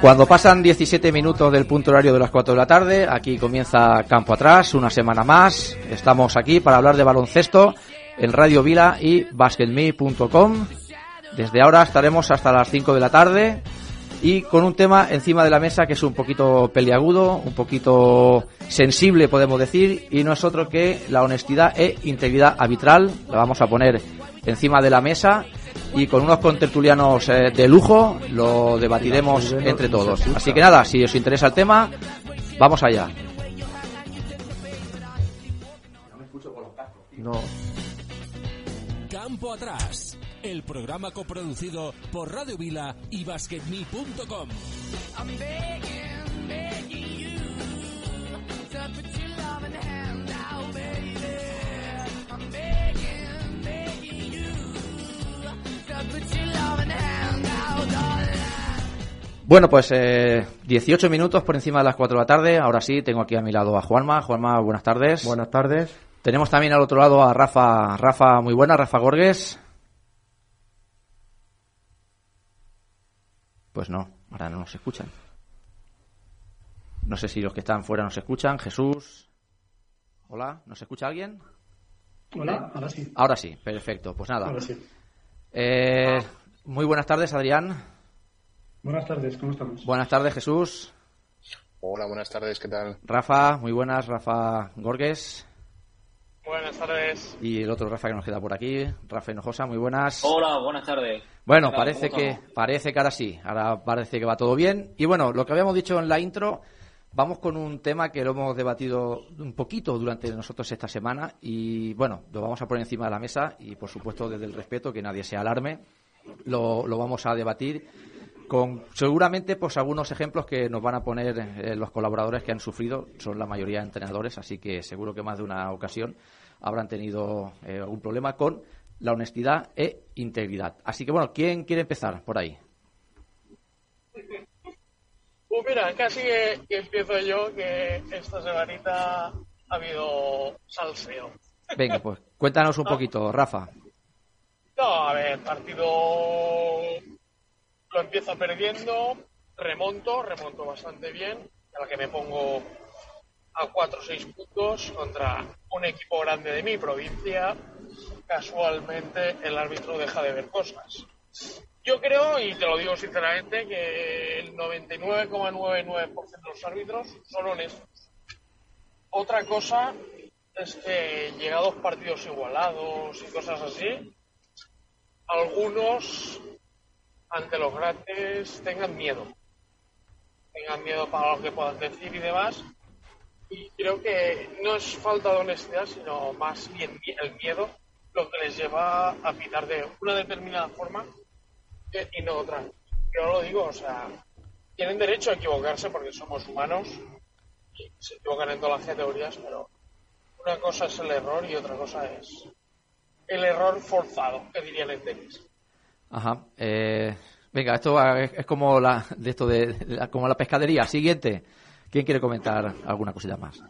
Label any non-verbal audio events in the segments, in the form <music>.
Cuando pasan 17 minutos del punto horario de las 4 de la tarde, aquí comienza Campo Atrás, una semana más. Estamos aquí para hablar de baloncesto en Radio Vila y basketme.com. Desde ahora estaremos hasta las 5 de la tarde y con un tema encima de la mesa que es un poquito peliagudo, un poquito sensible podemos decir, y no es otro que la honestidad e integridad arbitral. La vamos a poner encima de la mesa y con unos contertulianos eh, de lujo lo debatiremos entre todos. Así que nada, si os interesa el tema, vamos allá. No. Campo Atrás, el programa coproducido por Radio Vila y BasketMe.com. Bueno, pues eh, 18 minutos por encima de las 4 de la tarde. Ahora sí, tengo aquí a mi lado a Juanma. Juanma, buenas tardes. Buenas tardes. Tenemos también al otro lado a Rafa. Rafa, muy buena. Rafa Gorges. Pues no, ahora no nos escuchan. No sé si los que están fuera nos escuchan. Jesús. Hola, ¿nos escucha alguien? Hola, ahora sí. Ahora sí, perfecto. Pues nada. Ahora sí. Eh, muy buenas tardes, Adrián. Buenas tardes, ¿cómo estamos? Buenas tardes, Jesús. Hola, buenas tardes, ¿qué tal? Rafa, muy buenas. Rafa Gorges. Buenas tardes. Y el otro Rafa que nos queda por aquí, Rafa Hinojosa, muy buenas. Hola, buenas tardes. Bueno, parece ¿Cómo que, parece que ahora sí, ahora parece que va todo bien. Y bueno, lo que habíamos dicho en la intro, vamos con un tema que lo hemos debatido un poquito durante nosotros esta semana y bueno, lo vamos a poner encima de la mesa y por supuesto desde el respeto, que nadie se alarme, lo, vamos a debatir con seguramente pues algunos ejemplos que nos van a poner eh, los colaboradores que han sufrido, son la mayoría entrenadores, así que seguro que más de una ocasión habrán tenido eh, algún problema con la honestidad e integridad. Así que bueno, ¿quién quiere empezar por ahí? Pues mira, casi que, que empiezo yo, que esta semanita ha habido salseo. Venga, pues cuéntanos un poquito, Rafa. No, a ver, partido lo empiezo perdiendo, remonto, remonto bastante bien, a la que me pongo a 4 o 6 puntos contra un equipo grande de mi provincia. Casualmente el árbitro deja de ver cosas. Yo creo, y te lo digo sinceramente, que el 99,99% de los árbitros son honestos. Otra cosa es que llegados partidos igualados y cosas así, algunos ante los grandes tengan miedo. Tengan miedo para lo que puedan decir y demás. Y creo que no es falta de honestidad, sino más bien el miedo lo que les lleva a pitar de una determinada forma y no otra. Yo lo digo, o sea, tienen derecho a equivocarse porque somos humanos y se equivocan en todas las categorías, pero una cosa es el error y otra cosa es el error forzado, que dirían en tenis. Ajá. Eh, venga, esto es, como la de esto de, de como la pescadería. Siguiente. ¿Quién quiere comentar alguna cosita más?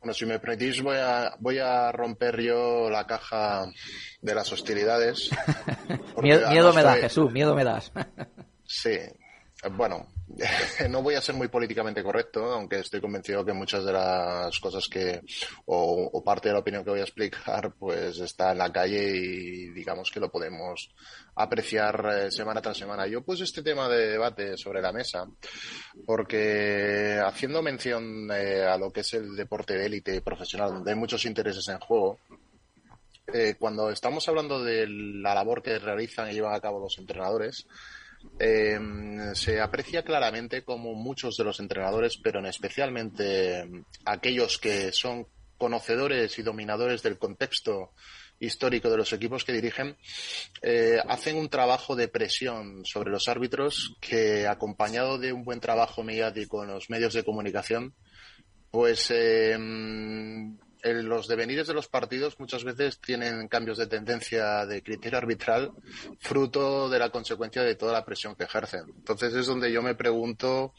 Bueno, si me permitís, voy a, voy a romper yo la caja de las hostilidades. <laughs> Miedo, miedo me das, Jesús, miedo me das. <laughs> Sí. Bueno, <laughs> no voy a ser muy políticamente correcto, aunque estoy convencido que muchas de las cosas que, o, o parte de la opinión que voy a explicar, pues está en la calle y digamos que lo podemos apreciar eh, semana tras semana. Yo puse este tema de debate sobre la mesa porque haciendo mención eh, a lo que es el deporte de élite profesional, donde hay muchos intereses en juego, eh, cuando estamos hablando de la labor que realizan y llevan a cabo los entrenadores, eh, se aprecia claramente como muchos de los entrenadores, pero en especialmente eh, aquellos que son conocedores y dominadores del contexto histórico de los equipos que dirigen, eh, hacen un trabajo de presión sobre los árbitros que, acompañado de un buen trabajo mediático en los medios de comunicación, pues eh, en los devenires de los partidos muchas veces tienen cambios de tendencia de criterio arbitral fruto de la consecuencia de toda la presión que ejercen. Entonces es donde yo me pregunto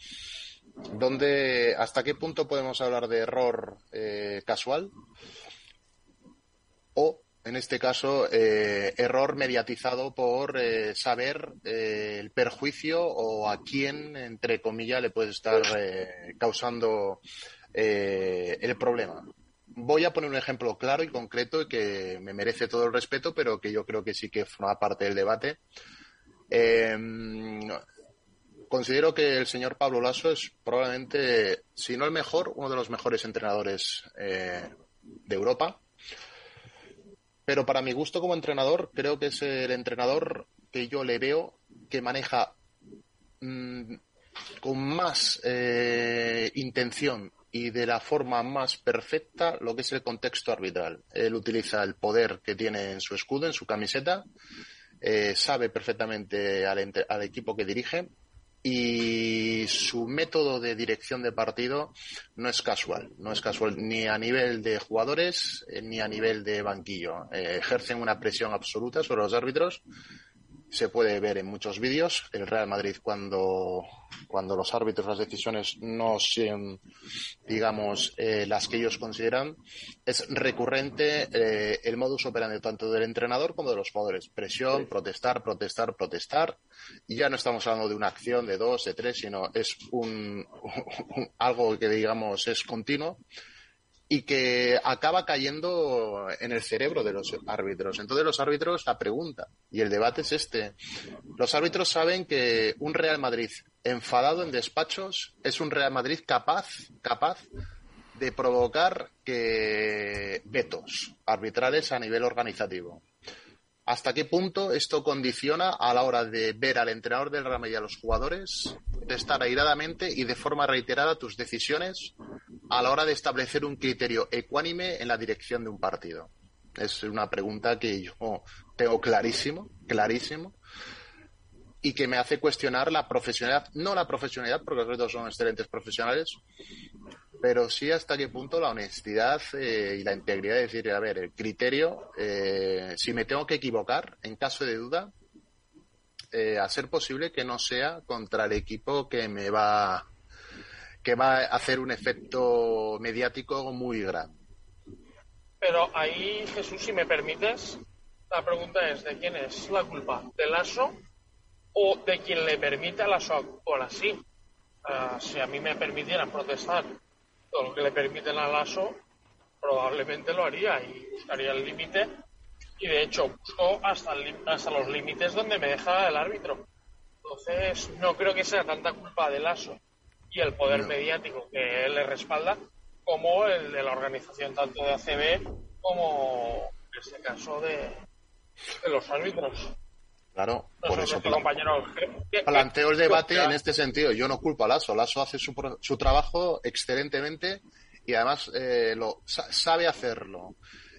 dónde, hasta qué punto podemos hablar de error eh, casual o en este caso, eh, error mediatizado por eh, saber el perjuicio o a quién, entre comillas, le puede estar causando el problema. Voy a poner un ejemplo claro y concreto que me merece todo el respeto, pero que yo creo que sí que forma parte del debate. considero que el señor Pablo Lasso es probablemente, si no el mejor, uno de los mejores entrenadores de Europa pero para mi gusto como entrenador, creo que es el entrenador que yo le veo que maneja mm, con más eh, intención y de la forma más perfecta lo que es el contexto arbitral. Él utiliza el poder que tiene en su escudo, en su camiseta, eh, sabe perfectamente al, equipo que dirige y su método de dirección de partido no es casual, no es casual ni a nivel de jugadores eh, ni a nivel de banquillo. Eh, ejercen una presión absoluta sobre los árbitros se puede ver en muchos vídeos. El Real Madrid cuando, cuando los árbitros las decisiones no sean, digamos, eh, las que ellos consideran, es recurrente eh, el modus operandi tanto del entrenador como de los jugadores. Presión, protestar, protestar, protestar. Y ya no estamos hablando de una acción de dos, de tres, sino es un <laughs> algo que digamos es continuo y que acaba cayendo en el cerebro de los árbitros. Entonces los árbitros, la pregunta y el debate es este. Los árbitros saben que un Real Madrid enfadado en despachos es un Real Madrid capaz, capaz de provocar que vetos arbitrales a nivel organizativo. ¿Hasta qué punto esto condiciona a la hora de ver al entrenador del Madrid y a los jugadores de estar airadamente y de forma reiterada tus decisiones a la hora de establecer un criterio ecuánime en la dirección de un partido? Es una pregunta que yo tengo clarísimo, clarísimo, y que me hace cuestionar la profesionalidad, no la profesionalidad, porque los dos son excelentes profesionales, pero sí hasta qué punto la honestidad eh, y la integridad de decir, a ver, el criterio, eh, si me tengo que equivocar, en caso de duda, eh, a ser posible que no sea contra el equipo que me va que va a hacer un efecto mediático muy grande. Pero ahí, Jesús, si me permites, la pregunta es, ¿de quién es la culpa? ¿Del ASO o de quien le permite al ASO actuar así? Uh, si a mí me permitieran protestar todo lo que le permiten al ASO, probablemente lo haría y buscaría el límite. Y de hecho, busco hasta, hasta los límites donde me deja el árbitro. Entonces, no creo que sea tanta culpa del ASO y el poder mediático que él le respalda, como el de la organización tanto de ACB como en este caso de, los árbitros. Claro, por eso planteo el debate en este sentido. Yo no culpo a Lasso. Lasso hace su, su trabajo excelentemente y además eh, lo, sabe hacerlo.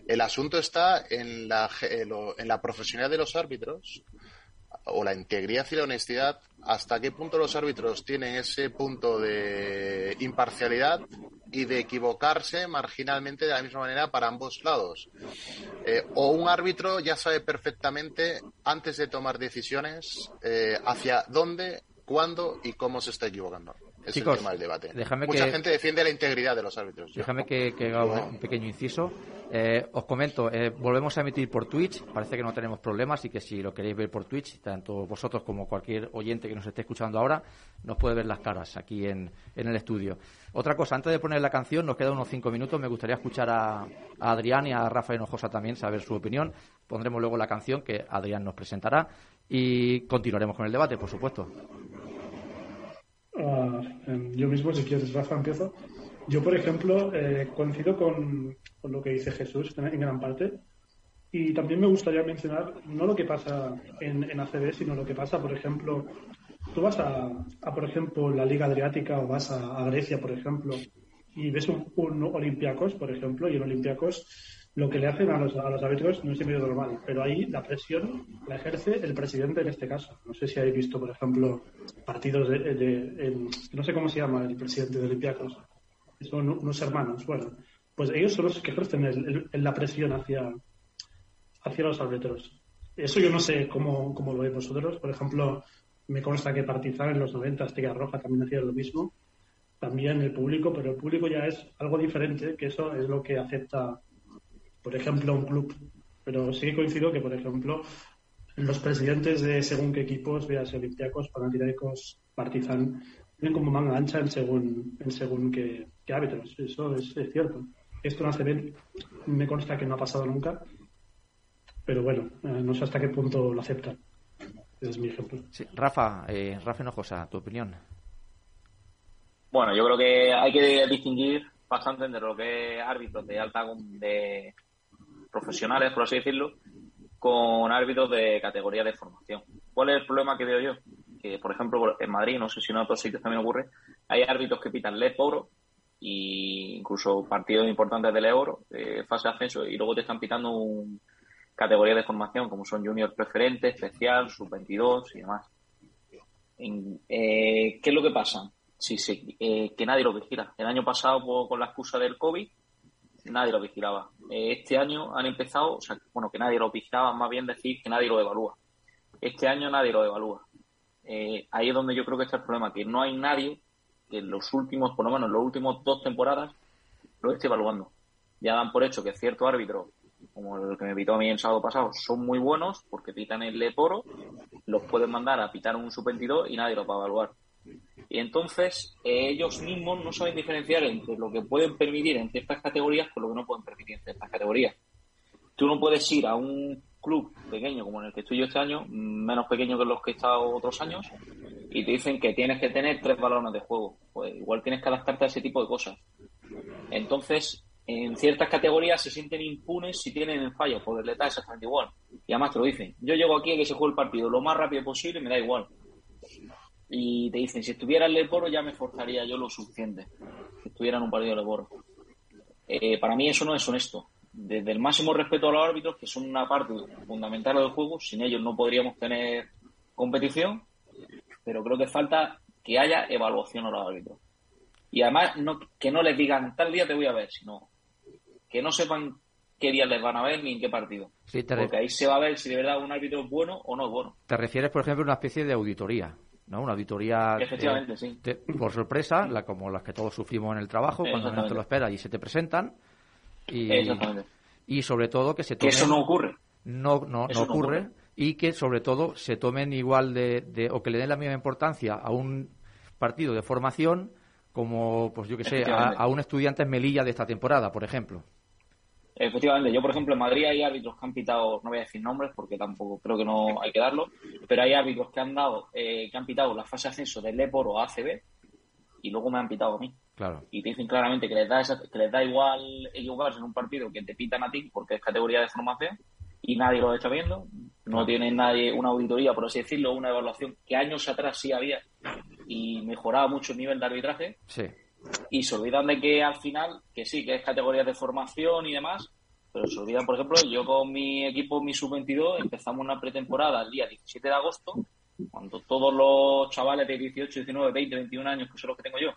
El asunto está en la, en la profesionalidad de los árbitros o la integridad y la honestidad, hasta qué punto los árbitros tienen ese punto de imparcialidad y de equivocarse marginalmente de la misma manera para ambos lados. Eh, o un árbitro ya sabe perfectamente, antes de tomar decisiones, eh, hacia dónde, cuándo y cómo se está equivocando. Es el tema del debate. Mucha gente defiende la integridad de los árbitros. Déjame que, haga un pequeño inciso. Eh, os comento, eh, volvemos a emitir por Twitch. Parece que no tenemos problemas y que si lo queréis ver por Twitch, tanto vosotros como cualquier oyente que nos esté escuchando ahora, nos puede ver las caras aquí en, el estudio. Otra cosa, antes de poner la canción, nos quedan unos cinco minutos. Me gustaría escuchar a, Adrián y a Rafa Hinojosa también, saber su opinión. Pondremos luego la canción que Adrián nos presentará y continuaremos con el debate, por supuesto. Em, yo mismo, si quieres, Rafa, empiezo. Yo, por ejemplo, eh, coincido con, lo que dice Jesús en, gran parte. Y también me gustaría mencionar no lo que pasa en, en ACB, sino lo que pasa, por ejemplo, tú vas a, por ejemplo, la Liga Adriática o vas a, Grecia, por ejemplo, y ves un, un Olympiacos, por ejemplo, y en Olympiacos lo que le hacen a los, a los árbitros no es medio normal, pero ahí la presión la ejerce el presidente en este caso. No sé si habéis visto, por ejemplo, partidos de, no sé cómo se llama el presidente de Olympiacos, son unos hermanos. Bueno, pues ellos son los que ejercen la presión hacia, hacia los árbitros. Eso yo no sé cómo, cómo lo veis vosotros. Por ejemplo, me consta que Partizan en los 90, Estrella Roja también hacía lo mismo. También el público, pero el público ya es algo diferente, que eso es lo que acepta por ejemplo, un club Pero sí que coincido que, por ejemplo, los presidentes de según qué equipos, veas Olympiacos, Panathinaikos, Partizan, tienen como manga ancha en según, en según qué, qué árbitros. Eso es, cierto. Esto no hace me consta que no ha pasado nunca, pero bueno, eh, no sé hasta qué punto lo aceptan. Ese es mi ejemplo. Rafa, eh, Rafa Enojosa, tu opinión. Bueno, yo creo que hay que distinguir bastante entre lo que es árbitros de alta de profesionales, por así decirlo, con árbitros de categoría de formación. ¿Cuál es el problema que veo yo? Que, por ejemplo, en Madrid, no sé si en otros sitios también ocurre, hay árbitros que pitan LED oro e incluso partidos importantes del euro, eh, fase de ascenso, y luego te están pitando un categoría de formación como son junior preferente, especial, sub-22 y demás. Eh, ¿Qué es lo que pasa? Sí, sí, eh, que nadie lo vigila. El año pasado, con la excusa del COVID, nadie lo vigilaba. Eh, este año han empezado, o sea, bueno, que nadie lo vigilaba, más bien decir que nadie lo evalúa. Este año nadie lo evalúa. Eh, ahí es donde yo creo que está el problema, que no hay nadie que en los últimos, por lo menos en los últimos dos temporadas, lo esté evaluando. Ya dan por hecho que ciertos árbitros, como el que me pitó a mí el sábado pasado, son muy buenos porque pitan el Leporo, los pueden mandar a pitar un sub-22 y nadie lo va a evaluar. Y entonces eh, ellos mismos no saben diferenciar entre lo que pueden permitir en ciertas categorías con lo que no pueden permitir en ciertas categorías. Tú no puedes ir a un club pequeño como en el que estoy yo este año, menos pequeño que los que he estado otros años, y te dicen que tienes que tener tres balones de juego. Pues igual tienes que adaptarte a ese tipo de cosas. Entonces, en ciertas categorías se sienten impunes si tienen fallos, porque les da exactamente igual. Y además te lo dicen. Yo llego aquí a que se juegue el partido lo más rápido posible y me da igual y te dicen, si estuviera el Leporo ya me esforzaría yo lo suficiente, si estuviera en un partido de Leporo. Eh, para mí eso no es honesto. Desde el máximo respeto a los árbitros, que son una parte fundamental del juego, sin ellos no podríamos tener competición, pero creo que falta que haya evaluación a los árbitros. Y además no, que no les digan, tal día te voy a ver, sino que no sepan qué día les van a ver ni en qué partido. Porque ahí se va a ver si de verdad un árbitro es bueno o no es bueno. Te refieres, por ejemplo, a una especie de auditoría. ¿no? Una auditoría por sorpresa, la, como las que todos sufrimos en el trabajo, cuando no te lo esperas y se te presentan. Y, y sobre todo que se tomen... eso no ocurre. No, no, no, ocurre, Y que sobre todo se tomen igual de, o que le den la misma importancia a un partido de formación como, pues yo que sé, a, a un estudiante en Melilla de esta temporada, por ejemplo. Efectivamente, yo por ejemplo en Madrid hay árbitros que han pitado, no voy a decir nombres porque tampoco creo que no hay que darlo, pero hay árbitros que han dado, eh, que han pitado la fase de ascenso del Lepor o ACB y luego me han pitado a mí. Claro. Y te dicen claramente que les da que les da igual equivocarse en un partido que te pitan a ti porque es categoría de formación y nadie lo está viendo, no tiene nadie una auditoría, por así decirlo, una evaluación que años atrás sí había y mejoraba mucho el nivel de arbitraje. Sí y se olvidan de que al final, que sí, que es categoría de formación y demás, pero se olvidan, por ejemplo, yo con mi equipo, mi sub-22, empezamos una pretemporada el día 17 de agosto, cuando todos los chavales de 18, 19, 20, 21 años, que son los que tengo yo,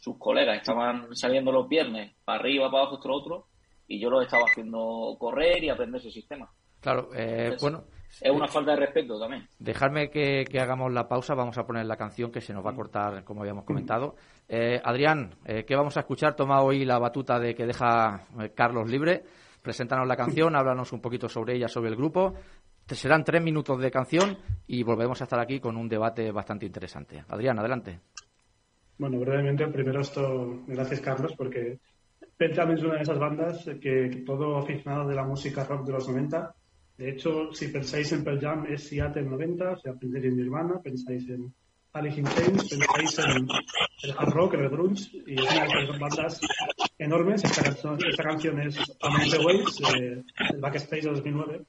sus colegas estaban saliendo los viernes para arriba, para abajo, esto, otro, y yo los estaba haciendo correr y aprender ese sistema. Claro, eh, bueno. Es una falta de respeto también. Dejarme que, hagamos la pausa, vamos a poner la canción que se nos va a cortar, como habíamos comentado. Eh, Adrián, eh, ¿qué vamos a escuchar? Toma hoy la batuta de que deja eh, Carlos libre. Preséntanos la canción, háblanos un poquito sobre ella, sobre el grupo. Serán tres minutos de canción y volvemos a estar aquí con un debate bastante interesante. Adrián, adelante. Bueno, brevemente, primero esto, gracias Carlos, porque Petra es una de esas bandas que, todo aficionado de la música rock de los 90 de hecho, si pensáis en Pearl Jam, es Seattle 90, o sea, pensáis en Nirvana, pensáis en Alice in Chains, pensáis en el hard rock, el grunge, y es una de esas bandas enormes. Esta canción, esta canción es Among the Waves, eh, el Backstage de 2009.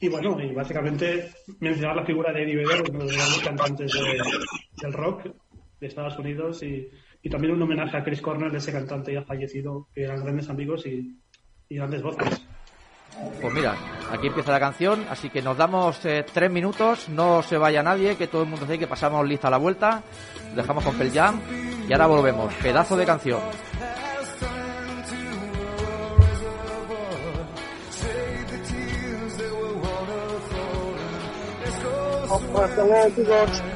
Y bueno, y básicamente mencionar la figura de Eddie Vedder, uno de los grandes cantantes del rock de Estados Unidos y, y, también un homenaje a Chris Cornell, ese cantante ya fallecido, que eran grandes amigos y, y grandes voces. Pues mira, aquí empieza la canción, así que nos damos eh, tres minutos, no se vaya nadie, que todo el mundo sabe que pasamos lista a la vuelta, dejamos con Pel Jam y ahora volvemos. Pedazo de canción. Oh,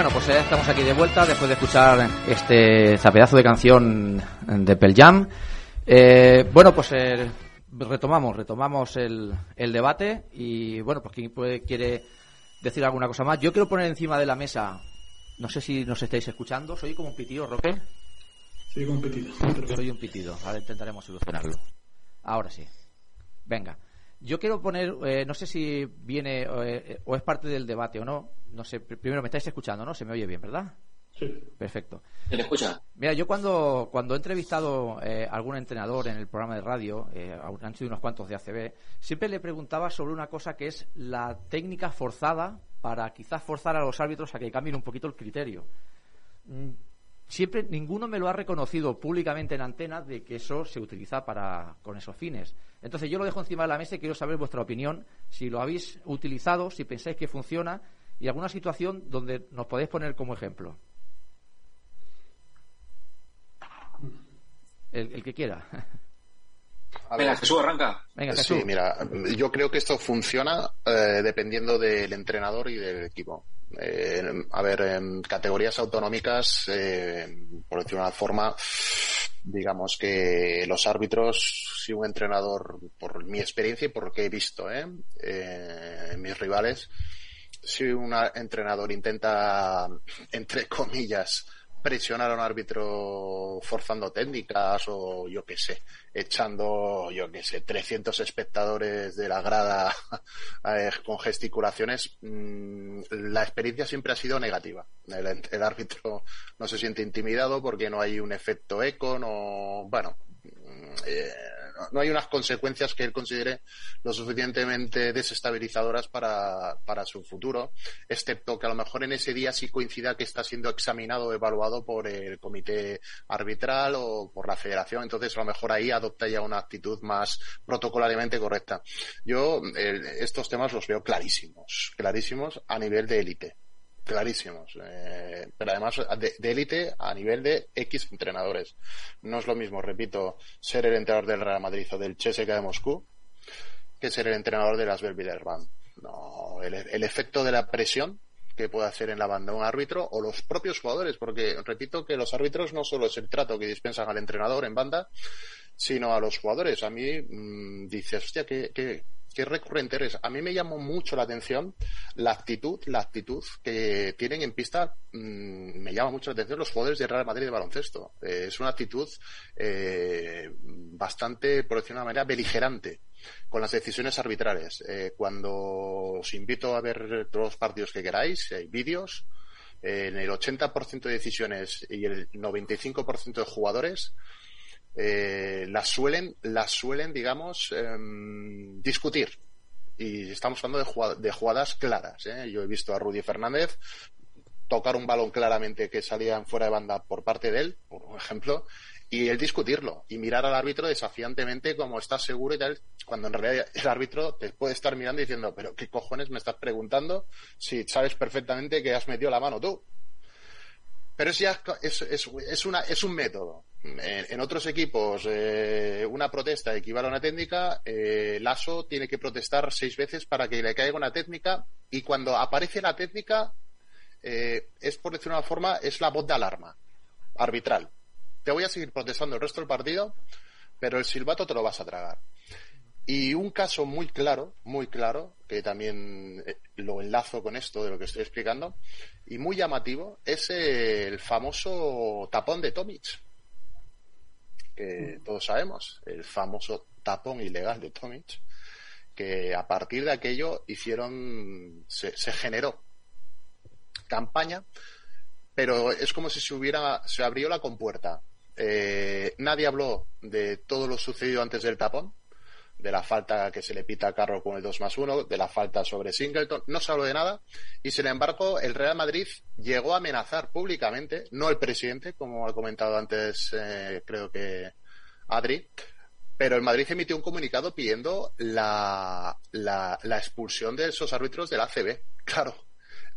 Bueno, pues ya estamos aquí de vuelta después de escuchar este zapedazo de canción de Pearl Jam. Eh, bueno, pues eh, retomamos, retomamos el, el debate y bueno, pues quien puede, quiere decir alguna cosa más. Yo quiero poner encima de la mesa, no sé si nos estáis escuchando, soy como un pitido, Roque. Soy como un pitido. Soy un pitido, ahora intentaremos solucionarlo. Ahora sí. Venga. Yo quiero poner, eh, no sé si viene eh, o es parte del debate o no, no sé, pr- primero me estáis escuchando, ¿no? Se me oye bien, ¿verdad? Sí. Perfecto. ¿Se le escucha? Mira, yo cuando, cuando he entrevistado eh, a algún entrenador en el programa de radio, eh, han sido unos cuantos de ACB, siempre le preguntaba sobre una cosa que es la técnica forzada para quizás forzar a los árbitros a que cambien un poquito el criterio. Siempre ninguno me lo ha reconocido públicamente en antena de que eso se utiliza para con esos fines. Entonces yo lo dejo encima de la mesa y quiero saber vuestra opinión, si lo habéis utilizado, si pensáis que funciona y alguna situación donde nos podéis poner como ejemplo. El, el que quiera. A Venga, Jesús, arranca. Venga, Jesús. Sí, mira, yo creo que esto funciona eh, dependiendo del entrenador y del equipo. Eh, a ver, en categorías autonómicas, eh, por decirlo de una forma, digamos que los árbitros, si un entrenador, por mi experiencia y por lo que he visto, ¿eh? Eh, mis rivales, si un entrenador intenta, entre comillas, presionar a un árbitro forzando técnicas o yo qué sé, echando, yo qué sé, 300 espectadores de la grada <laughs> eh, con gesticulaciones, mm, la experiencia siempre ha sido negativa. El, el árbitro no se siente intimidado porque no hay un efecto eco, no, bueno, mm, eh, no- hay unas consecuencias que él considere lo suficientemente desestabilizadoras para, para su futuro, excepto que a lo mejor en ese día sí coincida que está siendo examinado o evaluado por el comité arbitral o por la federación, entonces a lo mejor ahí adopta ya una actitud más protocolariamente correcta. Yo el- estos temas los veo clarísimos, clarísimos a nivel de élite clarísimos, eh, pero además de élite a nivel de X entrenadores. No es lo mismo, repito, ser el entrenador del Real Madrid o del CSKA de Moscú que ser el entrenador de las Belvillerban. No, el, el efecto de la presión que puede hacer en la banda un árbitro o los propios jugadores, porque repito que los árbitros no solo es el trato que dispensan al entrenador en banda, sino a los jugadores. A mí mm, dices, hostia, qué, qué, qué recurrente eres. A mí me llamó mucho la atención la actitud, la actitud que tienen en pista. mm, me llama mucho la atención los jugadores de Real Madrid de baloncesto. Eh, es una actitud eh, bastante, por decirlo de una manera, beligerante con las decisiones arbitrales. Eh, cuando os invito a ver todos los partidos que queráis, hay vídeos, en el 80% de decisiones y el 95% de jugadores eh, las suelen, las suelen, digamos, em, discutir. Y estamos hablando de, jugad- de jugadas claras. ¿eh? Yo he visto a Rudy Fernández tocar un balón claramente que salía fuera de banda por parte de él, por ejemplo, y él discutirlo y mirar al árbitro desafiantemente como estás seguro y tal, cuando en realidad el árbitro te puede estar mirando diciendo, pero ¿qué cojones me estás preguntando si sabes perfectamente que has metido la mano tú? Pero es ya es, es, es una, es un método. En, otros equipos, eh, una protesta equivale a una técnica. Eh, tiene que protestar seis veces para que le caiga una técnica. Y cuando aparece la técnica, eh, es por decirlo de una forma, es la voz de alarma arbitral. Te voy a seguir protestando el resto del partido, pero el silbato te lo vas a tragar. Y un caso muy claro, muy claro, que también eh, lo enlazo con esto de lo que estoy explicando, y muy llamativo, es el famoso tapón de Tomic, que todos sabemos, el famoso tapón ilegal de Tomic, que a partir de aquello hicieron, se, se generó campaña, pero es como si se hubiera, se abrió la compuerta. Eh, nadie habló de todo lo sucedido antes del tapón, de la falta que se le pita a Carro con el 2 más 1, de la falta sobre Singleton, no se habló de nada y sin embargo el Real Madrid llegó a amenazar públicamente, no el presidente, como ha comentado antes eh, creo que Adri, pero el Madrid emitió un comunicado pidiendo la, la, la expulsión de esos árbitros del ACB. <laughs> Claro,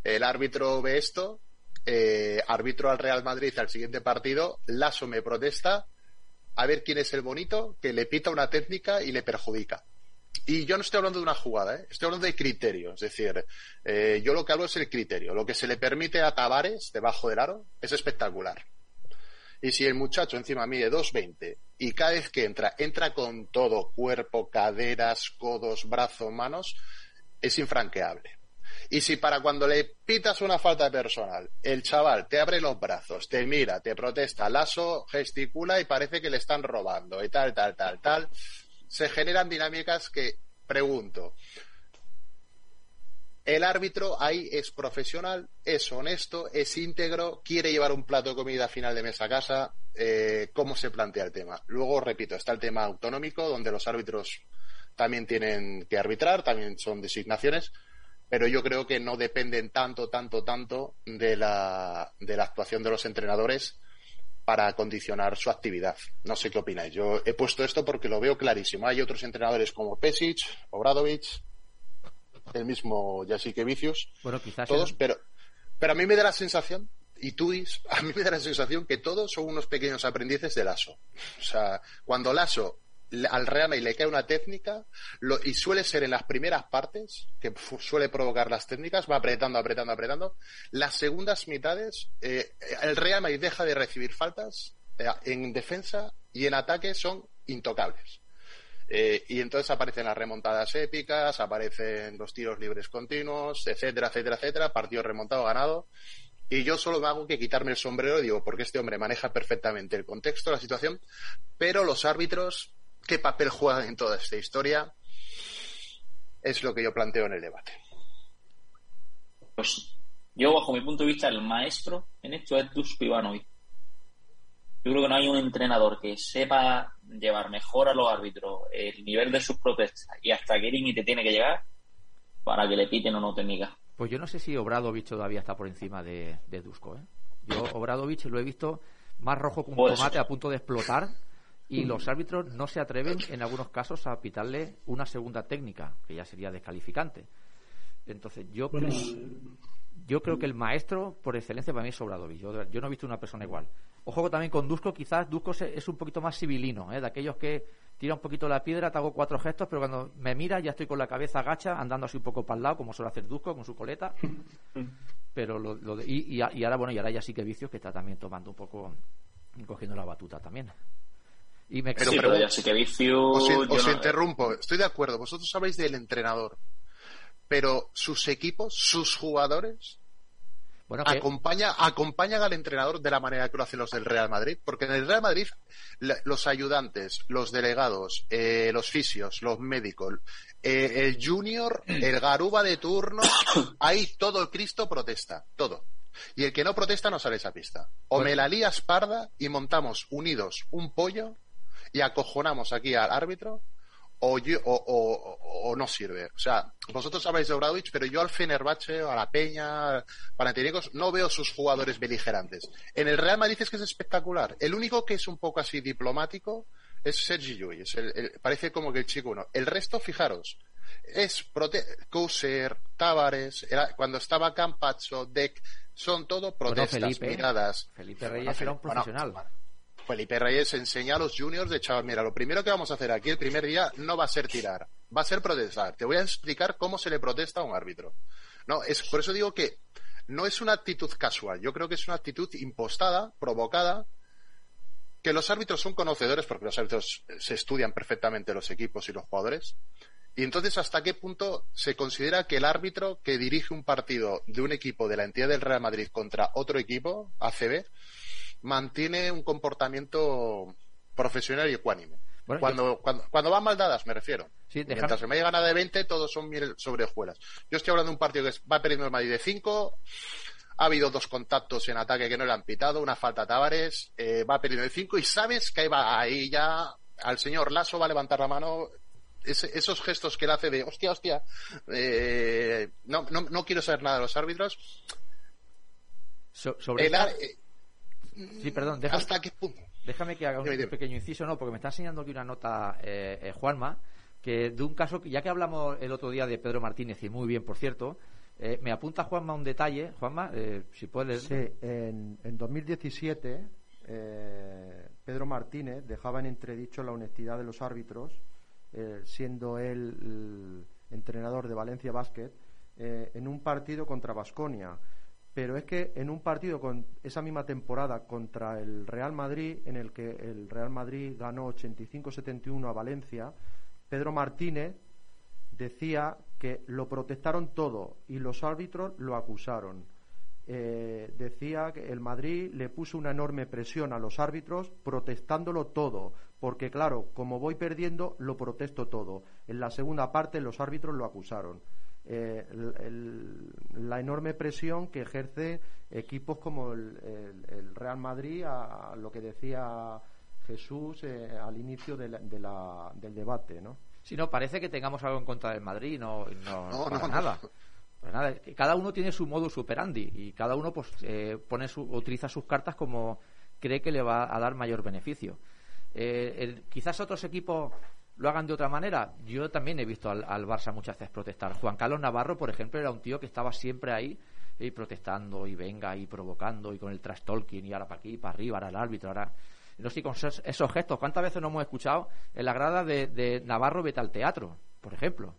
el árbitro ve esto, eh, árbitro al Real Madrid al siguiente partido, Lasso me protesta, a ver quién es el bonito que le pita una técnica y le perjudica. y yo no estoy hablando de una jugada, ¿eh? estoy hablando de criterio. Es decir, eh, yo lo que hablo es el criterio. Lo que se le permite a Tavares debajo del aro es espectacular. Y si el muchacho encima mide 2.20 y cada vez que entra, entra con todo, cuerpo, caderas, codos, brazos, manos, es infranqueable. Y si para cuando le pitas una falta de personal, el chaval te abre los brazos, te mira, te protesta, lazo, gesticula y parece que le están robando y tal, tal, tal, tal, se generan dinámicas que, pregunto, el árbitro ahí es profesional, es honesto, es íntegro, quiere llevar un plato de comida final de mesa a casa. Eh, ¿Cómo se plantea el tema? Luego, repito, está el tema autonómico, donde los árbitros también tienen que arbitrar, también son designaciones, pero yo creo que no dependen tanto, tanto, tanto de la, de la actuación de los entrenadores para condicionar su actividad. No sé qué opináis. Yo he puesto esto porque lo veo clarísimo. Hay otros entrenadores como Pesic, Obradovic, el mismo Jasique Vicios, bueno, quizás todos, pero, pero a mí me da la sensación, y tú, a mí me da la sensación que todos son unos pequeños aprendices de Lasso. O sea, cuando Lasso al Real Madrid le cae una técnica y suele ser en las primeras partes que suele provocar las técnicas, va apretando, apretando, apretando. Las segundas mitades, eh, el Real Madrid deja de recibir faltas eh, en defensa y en ataque son intocables. Eh, y entonces aparecen las remontadas épicas, aparecen los tiros libres continuos, etcétera, etcétera, etcétera, partido remontado, ganado. Y yo solo me hago que quitarme el sombrero y digo, porque este hombre maneja perfectamente el contexto, la situación, pero los árbitros, ¿qué papel juegan en toda esta historia? Es lo que yo planteo en el debate. Pues yo, bajo mi punto de vista, el maestro en esto es Dusko Ivanovic. Yo creo que no hay un entrenador que sepa llevar mejor a los árbitros el nivel de sus protestas y hasta qué límite tiene que llegar para que le piten o no técnica. Pues yo no sé si Obradovich todavía está por encima de, de Dusko. ¿eh? Yo Obradovich lo he visto más rojo que un tomate a punto de explotar y los árbitros no se atreven en algunos casos a pitarle una segunda técnica, que ya sería descalificante. Entonces yo creo, yo creo que el maestro por excelencia para mí es Obradovich. Yo, yo no he visto una persona igual. Ojo también con Dusko, quizás Dusko es un poquito más civilino, ¿eh? de aquellos que tira un poquito la piedra, te hago cuatro gestos, pero cuando me mira ya estoy con la cabeza agacha, andando así un poco para el lado, como suele hacer Dusko con su coleta. <laughs> Pero lo, lo de, y, y, ahora, bueno, y ahora ya sí que Vicios que está también tomando un poco, cogiendo la batuta también. Y me pero, sí, pero ya sí que Vicios... Os, os interrumpo, estoy de acuerdo, vosotros sabéis del entrenador, pero sus equipos, sus jugadores, acompaña, acompañan al entrenador de la manera que lo hacen los del Real Madrid, porque en el Real Madrid los ayudantes, los delegados, eh, los fisios, los médicos, eh, el junior, el garuba de turno, <coughs> ahí todo el Cristo protesta, todo. Y el que no protesta no sale a esa pista. O me la lías parda y montamos unidos un pollo y acojonamos aquí al árbitro o, o, o, no sirve. O sea, vosotros habláis de Obradovic, pero yo al Fenerbahce, a la Peña, Panathinaikos, no veo sus jugadores beligerantes. En el Real Madrid es que es espectacular. El único que es un poco así diplomático es Sergi Llull. Parece como que el chico uno. El resto, fijaros, es Prote Couser, Tavares, cuando estaba Campazzo, Deck, son todo protestas, miradas. Felipe Reyes era un profesional. Felipe Reyes enseña a los juniors de chaval, mira, lo primero que vamos a hacer aquí el primer día no va a ser tirar, va a ser protestar. Te voy a explicar cómo se le protesta a un árbitro. No, es por eso digo que no es una actitud casual, yo creo que es una actitud impostada, provocada, que los árbitros son conocedores porque los árbitros se estudian perfectamente los equipos y los jugadores. Y entonces, ¿hasta qué punto se considera que el árbitro que dirige un partido de un equipo de la entidad del Real Madrid contra otro equipo, ACB, mantiene un comportamiento profesional y ecuánime. cuando, cuando, cuando, van mal dadas, me refiero. Mientras se me llega nada de 20, todos son miel sobre hojuelas. Yo estoy hablando de un partido que va perdiendo el Madrid de 5. Ha habido dos contactos en ataque que no le han pitado, una falta a Tavares, eh, va perdiendo de 5 y sabes que ahí va, ahí ya al señor Lasso va a levantar la mano. esos gestos que él hace de hostia, hostia, eh, no, no, no, quiero saber nada de los árbitros. sobre Sí, perdón, déjame, ¿hasta qué punto? Déjame que haga un pequeño inciso, no, porque me está enseñando aquí una nota eh, eh, Juanma, que de un caso que ya que hablamos el otro día de Pedro Martínez, y muy bien, por cierto, eh, me apunta Juanma un detalle, Juanma, si puedes. Sí, en, en 2017 Pedro Martínez dejaba en entredicho la honestidad de los árbitros eh, siendo él entrenador de Valencia Basket, eh, en un partido contra Basconia. Pero es que en un partido con esa misma temporada contra el Real Madrid, en el que el Real Madrid ganó 85-71 a Valencia, Pedro Martínez decía que lo protestaron todo y los árbitros lo acusaron. Eh, decía que el Madrid le puso una enorme presión a los árbitros protestándolo todo, porque claro, como voy perdiendo, lo protesto todo. En la segunda parte los árbitros lo acusaron. Eh, la enorme presión que ejerce equipos como el, Real Madrid a, lo que decía Jesús eh, al inicio del debate, ¿no? Si no, parece que tengamos algo en contra del Madrid, no, no, no, nada. nada, cada uno tiene su modo superandi y cada uno pues eh, pone su, utiliza sus cartas como cree que le va a dar mayor beneficio. Eh, quizás otros equipos lo hagan de otra manera. Yo también he visto al, Barça muchas veces protestar. Juan Carlos Navarro, por ejemplo, era un tío que estaba siempre ahí y protestando y venga y provocando y con el trash y ahora para aquí, para arriba, ahora el árbitro, ahora no sé, con esos, gestos. ¿Cuántas veces no hemos escuchado en la grada de, Navarro vete al teatro, por ejemplo?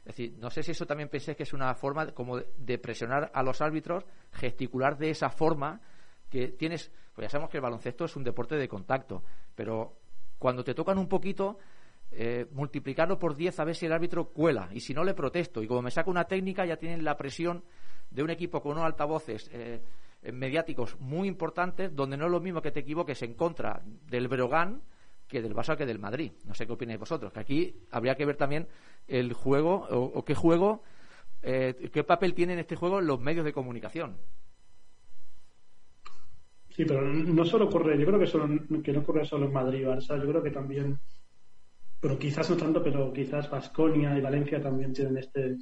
Es decir, no sé si eso también pensáis que es una forma como de, presionar a los árbitros, gesticular de esa forma que tienes, pues ya sabemos que el baloncesto es un deporte de contacto, pero cuando te tocan un poquito, eh, multiplicarlo por 10 a ver si el árbitro cuela, y si no le protesto, y como me saca una técnica ya tienen la presión de un equipo con unos altavoces eh, mediáticos muy importantes donde no es lo mismo que te equivoques en contra del Brogan que del Barça que del Madrid. No sé qué opináis vosotros, que aquí habría que ver también el juego o, qué juego, eh, qué papel tienen este juego los medios de comunicación. Sí, pero no solo ocurre, yo creo que, solo, que no ocurre solo en Madrid Barça, yo creo que también, pero quizás no tanto, pero quizás Vasconia y Valencia también tienen este,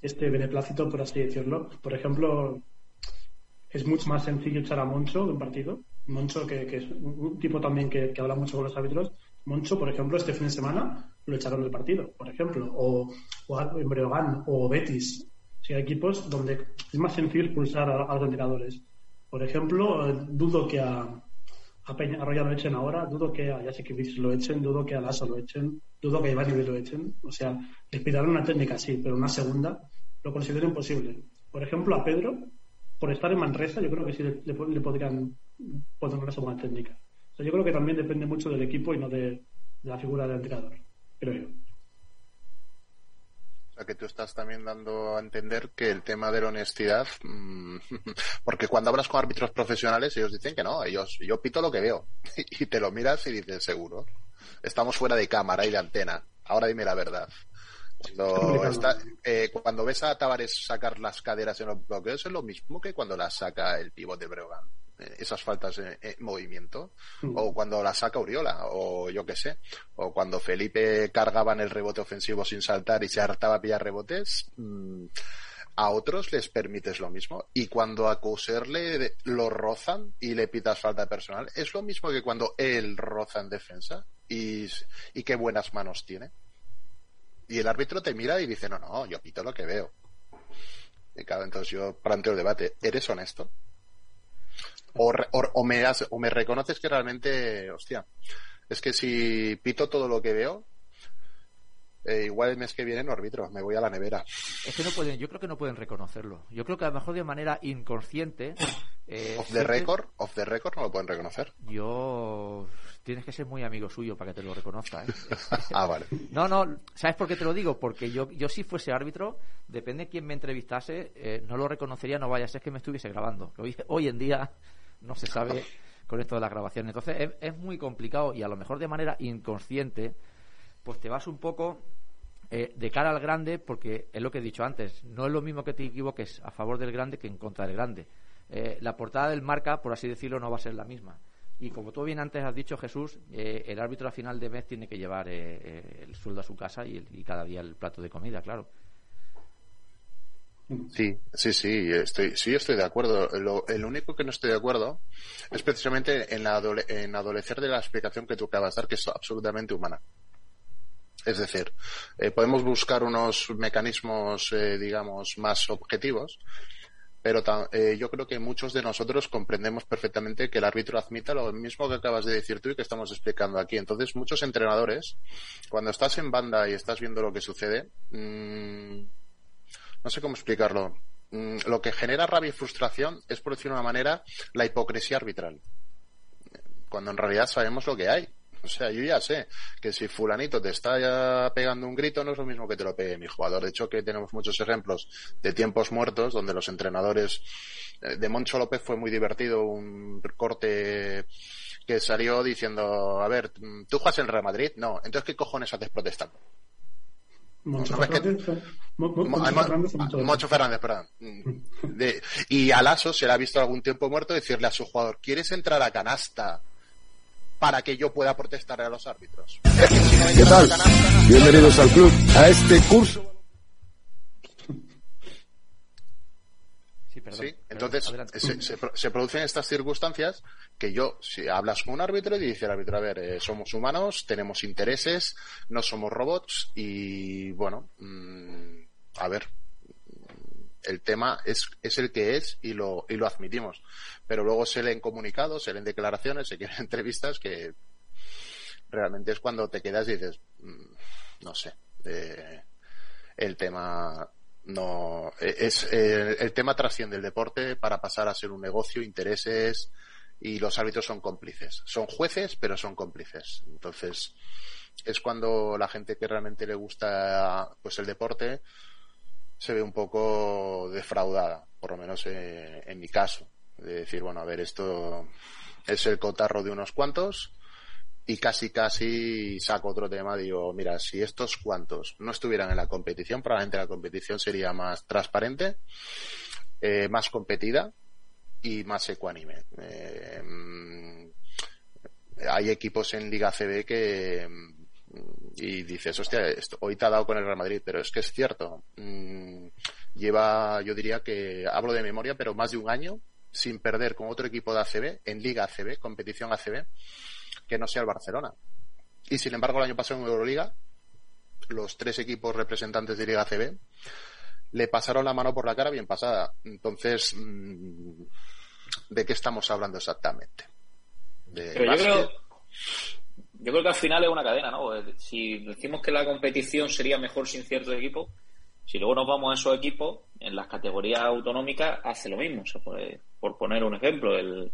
este beneplácito, por así decirlo. Por ejemplo, es mucho más sencillo echar a Moncho de un partido. Moncho, que, es un tipo también que, habla mucho con los árbitros. Moncho, por ejemplo, este fin de semana lo echaron del partido, por ejemplo. O, o o Betis. Si hay equipos donde es más sencillo expulsar a, los entrenadores. Por ejemplo, eh, dudo que a, a Peña Arroya lo echen ahora, dudo que a Jacek lo echen, dudo que a Lasso lo echen, dudo que a Iván lo echen. O sea, les pidarán una técnica, sí, pero una segunda lo considero imposible. Por ejemplo, a Pedro por estar en Manresa, yo creo que sí le, podrían poner una segunda técnica. yo creo que también depende mucho del equipo y no de, la figura del entrenador, creo yo. Sea, que tú estás también dando a entender que el tema de la honestidad, mm, <laughs> porque cuando hablas con árbitros profesionales, ellos dicen que no, ellos, yo pito lo que veo. <laughs> Y te lo miras y dices, seguro. Estamos fuera de cámara y de antena. Ahora dime la verdad. Cuando, <laughs> eh, cuando ves a Tavares sacar las caderas en los bloqueos es lo mismo que cuando las saca el pívot de Breogán. Esas faltas en, movimiento. Mm. O cuando las saca Uriola, o yo qué sé. O cuando Felipe cargaba en el rebote ofensivo sin saltar y se hartaba a pillar rebotes. Mm, a otros les permites lo mismo. Y cuando a lo rozan y le pitas falta personal, es lo mismo que cuando él roza en defensa y, y qué buenas manos tiene. Y el árbitro te mira y dice, no, no, yo pito lo que veo. Y claro, entonces yo planteo el debate, ¿eres honesto? O, o, me o me reconoces que realmente, hostia, es que si pito todo lo que veo, eh, igual el mes que viene no arbitro, me voy a la nevera. Es que no pueden, yo creo que no pueden reconocerlo. Yo creo que a lo mejor de manera inconsciente. Eh, off the record, off the record no lo pueden reconocer. Yo tienes que ser muy amigo suyo para que te lo reconozca. ¿eh? <laughs> ah, vale. No, no, ¿sabes por qué te lo digo? Porque yo, yo si fuese árbitro, depende de quién me entrevistase, eh, no lo reconocería, no vaya a ser que me estuviese grabando. Hoy, hoy en día no se sabe con esto de la grabación. Entonces es, muy complicado y a lo mejor de manera inconsciente, pues te vas un poco eh, de cara al grande, porque es lo que he dicho antes, no es lo mismo que te equivoques a favor del grande que en contra del grande. la portada del marca, por así decirlo, no va a ser la misma. Y como tú bien antes has dicho, Jesús, eh, el árbitro a final de mes tiene que llevar eh, eh, el sueldo a su casa y, cada día el plato de comida, claro. Sí, sí, sí, estoy, sí estoy de acuerdo. Lo, el único que no estoy de acuerdo es precisamente en, la en adolecer de la explicación que tú acabas de dar, que es absolutamente humana. Es decir, podemos buscar unos mecanismos, digamos, más objetivos, pero eh, yo creo que muchos de nosotros comprendemos perfectamente que el árbitro admita lo mismo que acabas de decir tú y que estamos explicando aquí. Entonces, muchos entrenadores, cuando estás en banda y estás viendo lo que sucede, mmm, no sé cómo explicarlo. Mm, lo que genera rabia y frustración es, por decirlo de una manera, la hipocresía arbitral. Cuando en realidad sabemos lo que hay. O sea, yo ya sé que si fulanito te está pegando un grito, no es lo mismo que te lo pegue mi jugador. De hecho, que tenemos muchos ejemplos de tiempos muertos donde los entrenadores eh, de Moncho López fue muy divertido un corte que salió diciendo, a ver, ¿tú juegas en Real Madrid? No, entonces ¿qué cojones haces protestando? Moncho Fernández, perdón. y a Lasso se le ha visto algún tiempo muerto decirle a su jugador, ¿quieres entrar a canasta para que yo pueda protestar a los árbitros? ¿Qué tal? Bienvenidos al club, a este curso. Sí, entonces se, producen estas circunstancias que yo, si hablas con un árbitro y dice el árbitro, a ver, eh, somos humanos, tenemos intereses, no somos robots y bueno, mm, a ver, el tema es, es el que es y lo, y lo admitimos. Pero luego se leen comunicados, se leen declaraciones, se quieren <laughs> entrevistas que realmente es cuando te quedas y dices, mm, no sé, eh, el tema no e, es eh, el tema trasciende el deporte para pasar a ser un negocio, intereses y los árbitros son cómplices. Son jueces, pero son cómplices. Entonces, es cuando la gente que realmente le gusta pues el deporte se ve un poco defraudada, por lo menos eh, en mi caso. De decir, bueno, a ver, esto es el cotarro de unos cuantos y casi casi saco otro tema, digo, mira, si estos cuantos no estuvieran en la competición, probablemente la competición sería más transparente, eh, más competida y más ecuánime. Eh, hay equipos en Liga CB que y dices, hostia, esto, hoy te ha dado con el Real Madrid, pero es que es cierto. Mm, lleva, yo diría que, hablo de memoria, pero más de un año sin perder con otro equipo de ACB, en Liga ACB, competición ACB, que no sea el Barcelona. Y sin embargo, el año pasado en Euroliga, los tres equipos representantes de Liga CB le pasaron la mano por la cara bien pasada. Entonces, mm, ¿de qué estamos hablando exactamente? Pero yo creo, yo creo que al final es una cadena, ¿no? Si decimos que la competición sería mejor sin cierto equipo, si luego nos vamos a esos equipos, en las categorías autonómicas hace lo mismo. por, poner un ejemplo, el,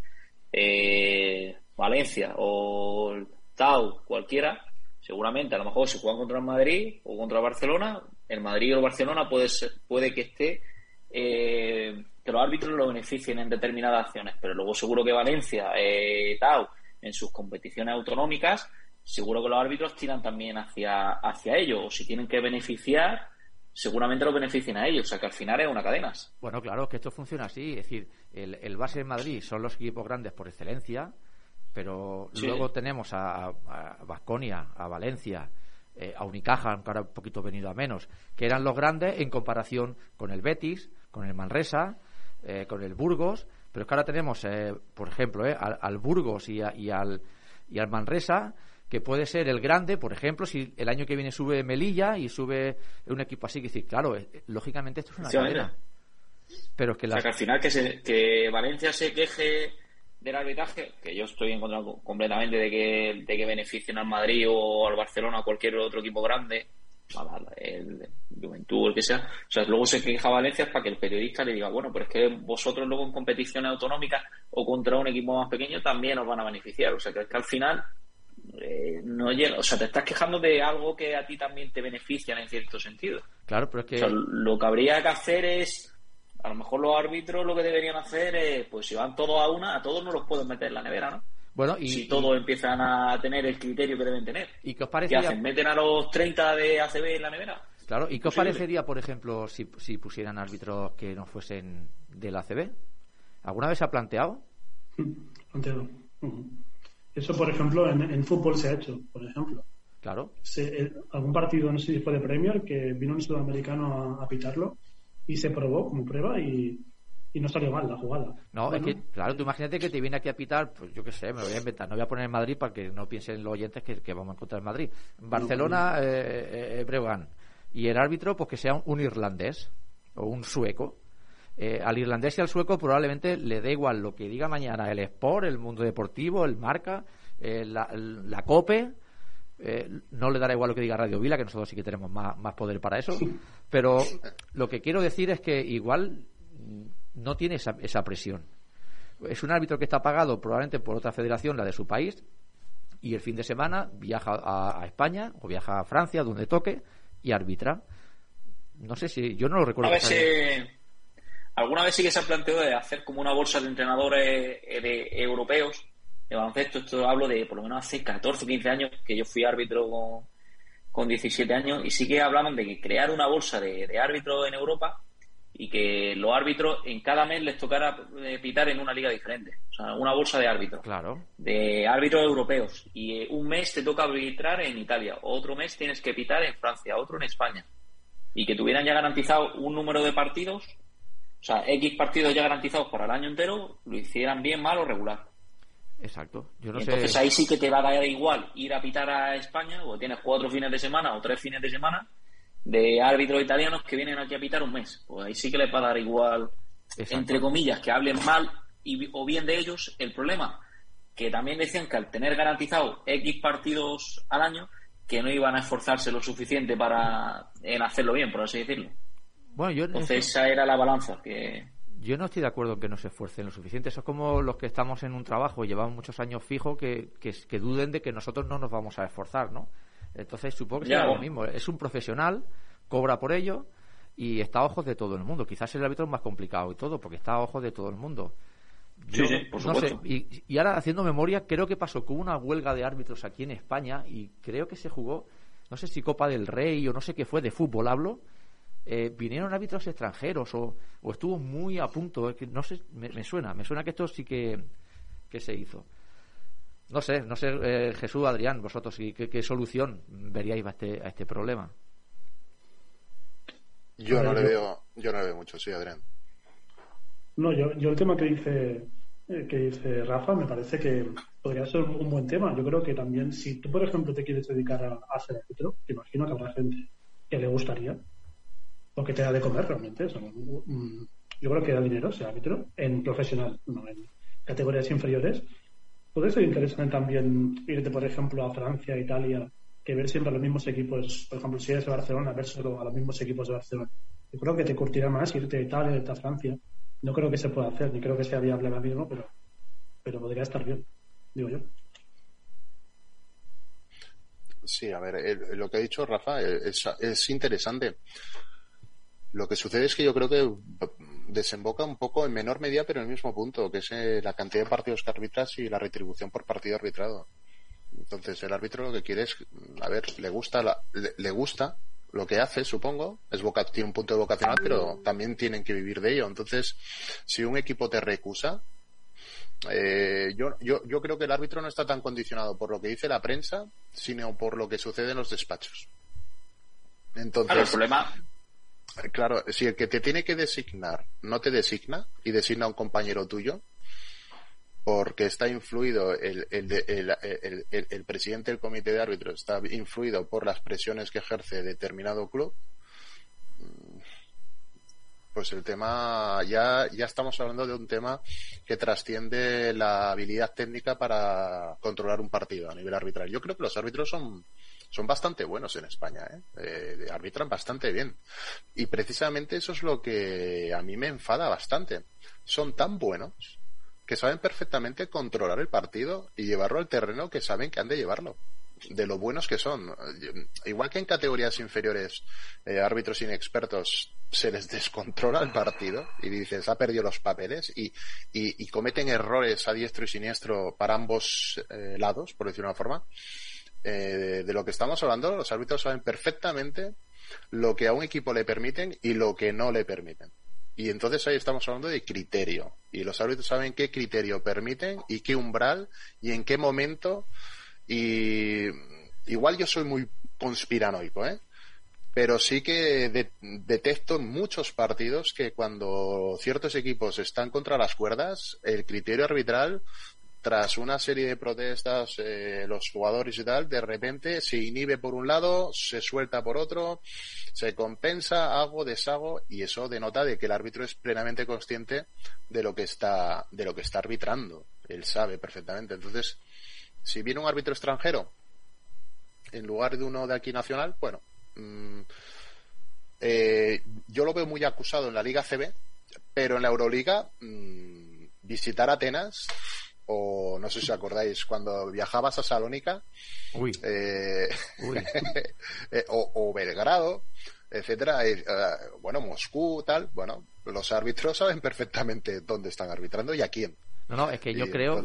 eh, Valencia o Tau, cualquiera, seguramente a lo mejor si juegan contra el Madrid o contra el Barcelona, el Madrid o el Barcelona puede, puede que esté, eh, que los árbitros lo beneficien en determinadas acciones, pero luego seguro que Valencia, eh, Tau, en sus competiciones autonómicas, seguro que los árbitros tiran también hacia, hacia ellos, o si tienen que beneficiar, seguramente lo beneficien a ellos, o sea que al final es una cadena. Bueno, claro, que esto funciona así, es decir, el, el base de Madrid son los equipos grandes por excelencia, pero luego tenemos a Vasconia, a, Valencia, eh, a Unicaja, aunque ahora un poquito venido a menos, que eran los grandes en comparación con el Betis, con el Manresa, eh, con el Burgos, pero es que ahora tenemos, eh, por ejemplo, al, Burgos y, al, y al Manresa, que puede ser el grande, por ejemplo, si el año que viene sube Melilla y sube un equipo así, que decir, claro, lógicamente esto es una cadena. Pero es que, al final que, que Valencia se queje del arbitraje, que yo estoy en contra completamente de que, de que beneficien al Madrid o al Barcelona o cualquier otro equipo grande, el Juventud, el que sea. O sea, luego se queja Valencia para que el periodista le diga, bueno, pero es que vosotros luego en competiciones autonómicas o contra un equipo más pequeño también os van a beneficiar. O sea, que es que al final eh, no llega. O sea, te estás quejando de algo que a ti también te beneficia en cierto sentido. Claro, pero es que. lo que habría que hacer es a lo mejor los árbitros lo que deberían hacer es, pues si van todos a una, a todos no los pueden meter en la nevera, ¿no? Bueno, y, si todos empiezan a tener el criterio que deben tener. ¿Y qué os parecería? ¿Meten a los 30 de ACB en la nevera? Claro, ¿y qué os parecería, por ejemplo, si, si pusieran árbitros que no fuesen del ACB? ¿Alguna vez se ha planteado? Planteado. Eso, por ejemplo, en, fútbol se ha hecho, por ejemplo. Claro. algún partido, no sé si fue de Premier, que vino un sudamericano a pitarlo y se probó como prueba y, y no salió mal la jugada. No, es que, claro, tú imagínate que te viene aquí a pitar, pues yo qué sé, me lo voy a inventar, no voy a poner en Madrid para que no piensen los oyentes que, vamos a encontrar en Madrid. Barcelona, eh, eh, y el árbitro, pues que sea un irlandés o un sueco. Eh, al irlandés y al sueco probablemente le dé igual lo que diga mañana el Sport, el mundo deportivo, el Marca, eh, la, la, COPE. Eh, no le dará igual lo que diga Radio Vila, que nosotros sí que tenemos más, más poder para eso. <laughs> Pero lo que quiero decir es que igual no tiene esa, esa presión. Es un árbitro que está pagado probablemente por otra federación, la de su país, y el fin de semana viaja a, a España o viaja a Francia, donde toque, y arbitra. No sé si, yo no lo recuerdo. A ver si, alguna vez sí que se ha planteado de hacer como una bolsa de entrenadores eh, de, europeos de baloncesto. Esto hablo de por lo menos hace 14 o 15 años que yo fui árbitro con, con 17 años y sí que hablaban de crear una bolsa de, de árbitros en Europa y que los árbitros en cada mes les tocara eh, pitar en una liga diferente. O sea, una bolsa de árbitros. Claro. De árbitros europeos. Y eh, un mes te toca arbitrar en Italia, otro mes tienes que pitar en Francia, otro en España. Y que tuvieran ya garantizado un número de partidos, o sea, X partidos ya garantizados para el año entero, lo hicieran bien, mal o regular. Exacto. Yo no Entonces ahí sí que te va a dar igual ir a pitar a España, o tienes cuatro fines de semana o tres fines de semana, de árbitros italianos que vienen aquí a pitar un mes. Pues ahí sí que les va a dar igual, entre comillas, que hablen mal y, o bien de ellos. El problema, que también decían que al tener garantizado X partidos al año, que no iban a esforzarse lo suficiente para en hacerlo bien, por así decirlo. Bueno, yo Entonces esa era la balanza que... Yo no estoy de acuerdo en que no se esfuercen lo suficiente. Eso es como los que estamos en un trabajo y llevamos muchos años fijos que, que, que duden de que nosotros no nos vamos a esforzar, ¿no? Entonces supongo que será lo mismo. Es un profesional, cobra por ello y está a ojos de todo el mundo. Quizás el árbitro es más complicado y todo, porque está a ojos de todo el mundo. sí, sí, por no sé, y, y, ahora haciendo memoria, creo que pasó con una huelga de árbitros aquí en España y creo que se jugó, no sé si Copa del Rey o no sé qué fue, de fútbol hablo. Eh, vinieron árbitros extranjeros o, o, estuvo muy a punto, que no sé, me, me, suena, me suena que esto sí que, que se hizo. No sé, no sé, eh, Jesús, Adrián, vosotros, ¿qué, ¿qué, solución veríais a este, a este problema? Yo no le veo, yo no le veo mucho, sí, Adrián. No, yo, yo el tema que dice eh, que dice Rafa me parece que podría ser un buen tema. Yo creo que también si tú, por ejemplo, te quieres dedicar a, a ser árbitro, te imagino que habrá gente que le gustaría, o que te da de comer realmente. O sea, yo creo que da dinero ser árbitro en profesional, no en categorías inferiores puede ser interesante también irte, por ejemplo, a Francia, Italia, que ver siempre a los mismos equipos, por ejemplo, si eres de Barcelona, ver solo a los mismos equipos de Barcelona. Yo creo que te curtirá más irte a Italia, irte a Francia. No creo que se pueda hacer, ni creo que sea viable ahora mismo, pero, pero podría estar bien, digo yo. Sí, a ver, lo que ha dicho Rafa es, es interesante. Lo que sucede es que yo creo que desemboca un poco en menor medida, pero en el mismo punto, que es eh, la cantidad de partidos que arbitras y la retribución por partido arbitrado. Entonces, el árbitro lo que quiere es, a ver, le gusta, la, le, le, gusta lo que hace, supongo, es voca, tiene un punto de vocacional, pero también tienen que vivir de ello. Entonces, si un equipo te recusa, eh, yo, yo, yo creo que el árbitro no está tan condicionado por lo que dice la prensa, sino por lo que sucede en los despachos. Entonces, claro, el problema Claro, si el que te tiene que designar no te designa y designa a un compañero tuyo, porque está influido el, el, el, el, presidente del comité de árbitros, está influido por las presiones que ejerce determinado club, pues el tema, ya, ya estamos hablando de un tema que trasciende la habilidad técnica para controlar un partido a nivel arbitral. Yo creo que los árbitros son, son bastante buenos en España, ¿eh? Eh, arbitran bastante bien. Y precisamente eso es lo que a mí me enfada bastante. Son tan buenos que saben perfectamente controlar el partido y llevarlo al terreno que saben que han de llevarlo. De lo buenos que son. Igual que en categorías inferiores, eh, árbitros inexpertos se les <laughs> descontrola el partido y dices, ha perdido los papeles y, cometen errores a diestro y siniestro para ambos eh, lados, por decirlo de una forma eh, de lo que estamos hablando, los árbitros saben perfectamente lo que a un equipo le permiten y lo que no le permiten. Y entonces ahí estamos hablando de criterio. Y los árbitros saben qué criterio permiten y qué umbral y en qué momento. Y igual yo soy muy conspiranoico, ¿eh? Pero sí que de detecto en muchos partidos que cuando ciertos equipos están contra las cuerdas, el criterio arbitral tras una serie de protestas, eh, los jugadores y tal, de repente se inhibe por un lado, se suelta por otro, se compensa, hago, deshago, y eso denota de que el árbitro es plenamente consciente de lo que está, de lo que está arbitrando. Él sabe perfectamente. Entonces, si viene un árbitro extranjero en lugar de uno de aquí nacional, bueno, mm, eh, yo lo veo muy acusado en la Liga CB, pero en la Euroliga, mm, visitar Atenas o no sé si os acordáis, cuando viajabas a Salónica, eh, <laughs> eh, o, Belgrado, etcétera, eh, bueno, Moscú, tal, bueno, los árbitros saben perfectamente dónde están arbitrando y a quién. No, no, es que yo creo,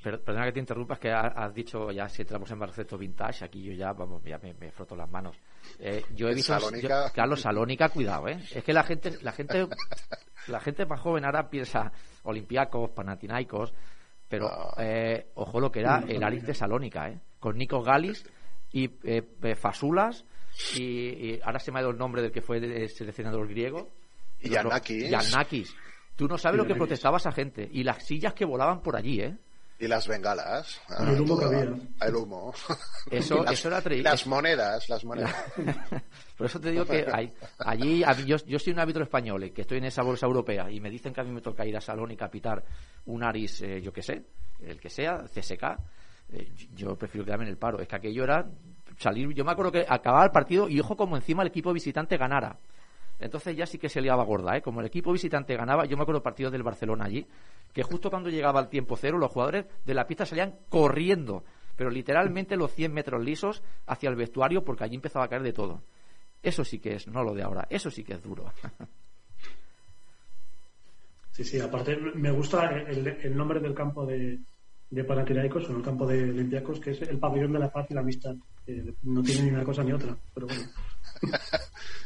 perdona que te interrumpas, que has dicho ya si entramos en baloncesto vintage, aquí yo ya, vamos, ya me, froto las manos. yo he visto, Salónica... Carlos Salónica, cuidado, ¿eh? Es que la gente, la gente, <laughs> la gente más joven ahora piensa Olympiacos, Panathinaikos, pero ah. eh, ojo lo que era el Aris de Salónica, ¿eh? Con Nico Galis y eh, Fasulas y, ahora se me ha ido el nombre del que fue el seleccionador griego. Y Yanakis. Yanakis. Tú no sabes lo que protestaba esa gente. Y las sillas que volaban por allí, ¿eh? Y las bengalas. el humo que había. El humo. <laughs> Eso, eso era Las monedas, las monedas. <laughs> Por eso te digo que hay, allí, yo, yo soy un árbitro español, eh, que estoy en esa bolsa europea, y me dicen que a mí me toca ir a Salón y capitar un Aris, eh, yo que sé, el que sea, CSK. Eh, yo prefiero quedarme en el paro. Es que aquello era salir. Yo me acuerdo que acababa el partido y ojo, como encima el equipo visitante ganara. Entonces ya sí que se liaba gorda, ¿eh? Como el equipo visitante ganaba, yo me acuerdo partido del Barcelona allí, que justo cuando llegaba el tiempo cero, los jugadores de la pista salían corriendo, pero literalmente los 100 metros lisos hacia el vestuario porque allí empezaba a caer de todo. Eso sí que es, no lo de ahora, eso sí que es duro. <laughs> Sí, sí, aparte me gusta el, nombre del campo de, de Panathinaikos o el campo de Olympiacos, que es el pabellón de la paz y la amistad. no tiene ni una cosa ni otra, pero bueno. <laughs>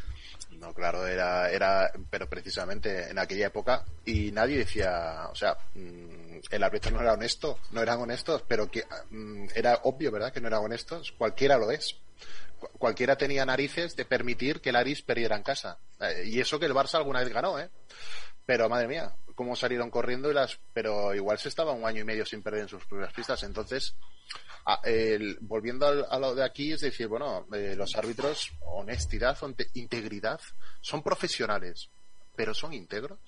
Claro, era, era, pero precisamente en aquella época y nadie decía, o sea, mm, el árbitro no era honesto, no eran honestos, pero que mm, era obvio, ¿verdad? Que no eran honestos, cualquiera lo es. Cualquiera tenía narices de permitir que el Aris perdiera en casa. Eh, y eso que el Barça alguna vez ganó, ¿eh? Pero madre mía, cómo salieron corriendo y las, pero igual se estaba un año y medio sin perder en sus propias pistas. Entonces, volviendo a, lo de aquí, es decir, bueno, eh, los árbitros, honestidad, integridad, son profesionales, pero son íntegros.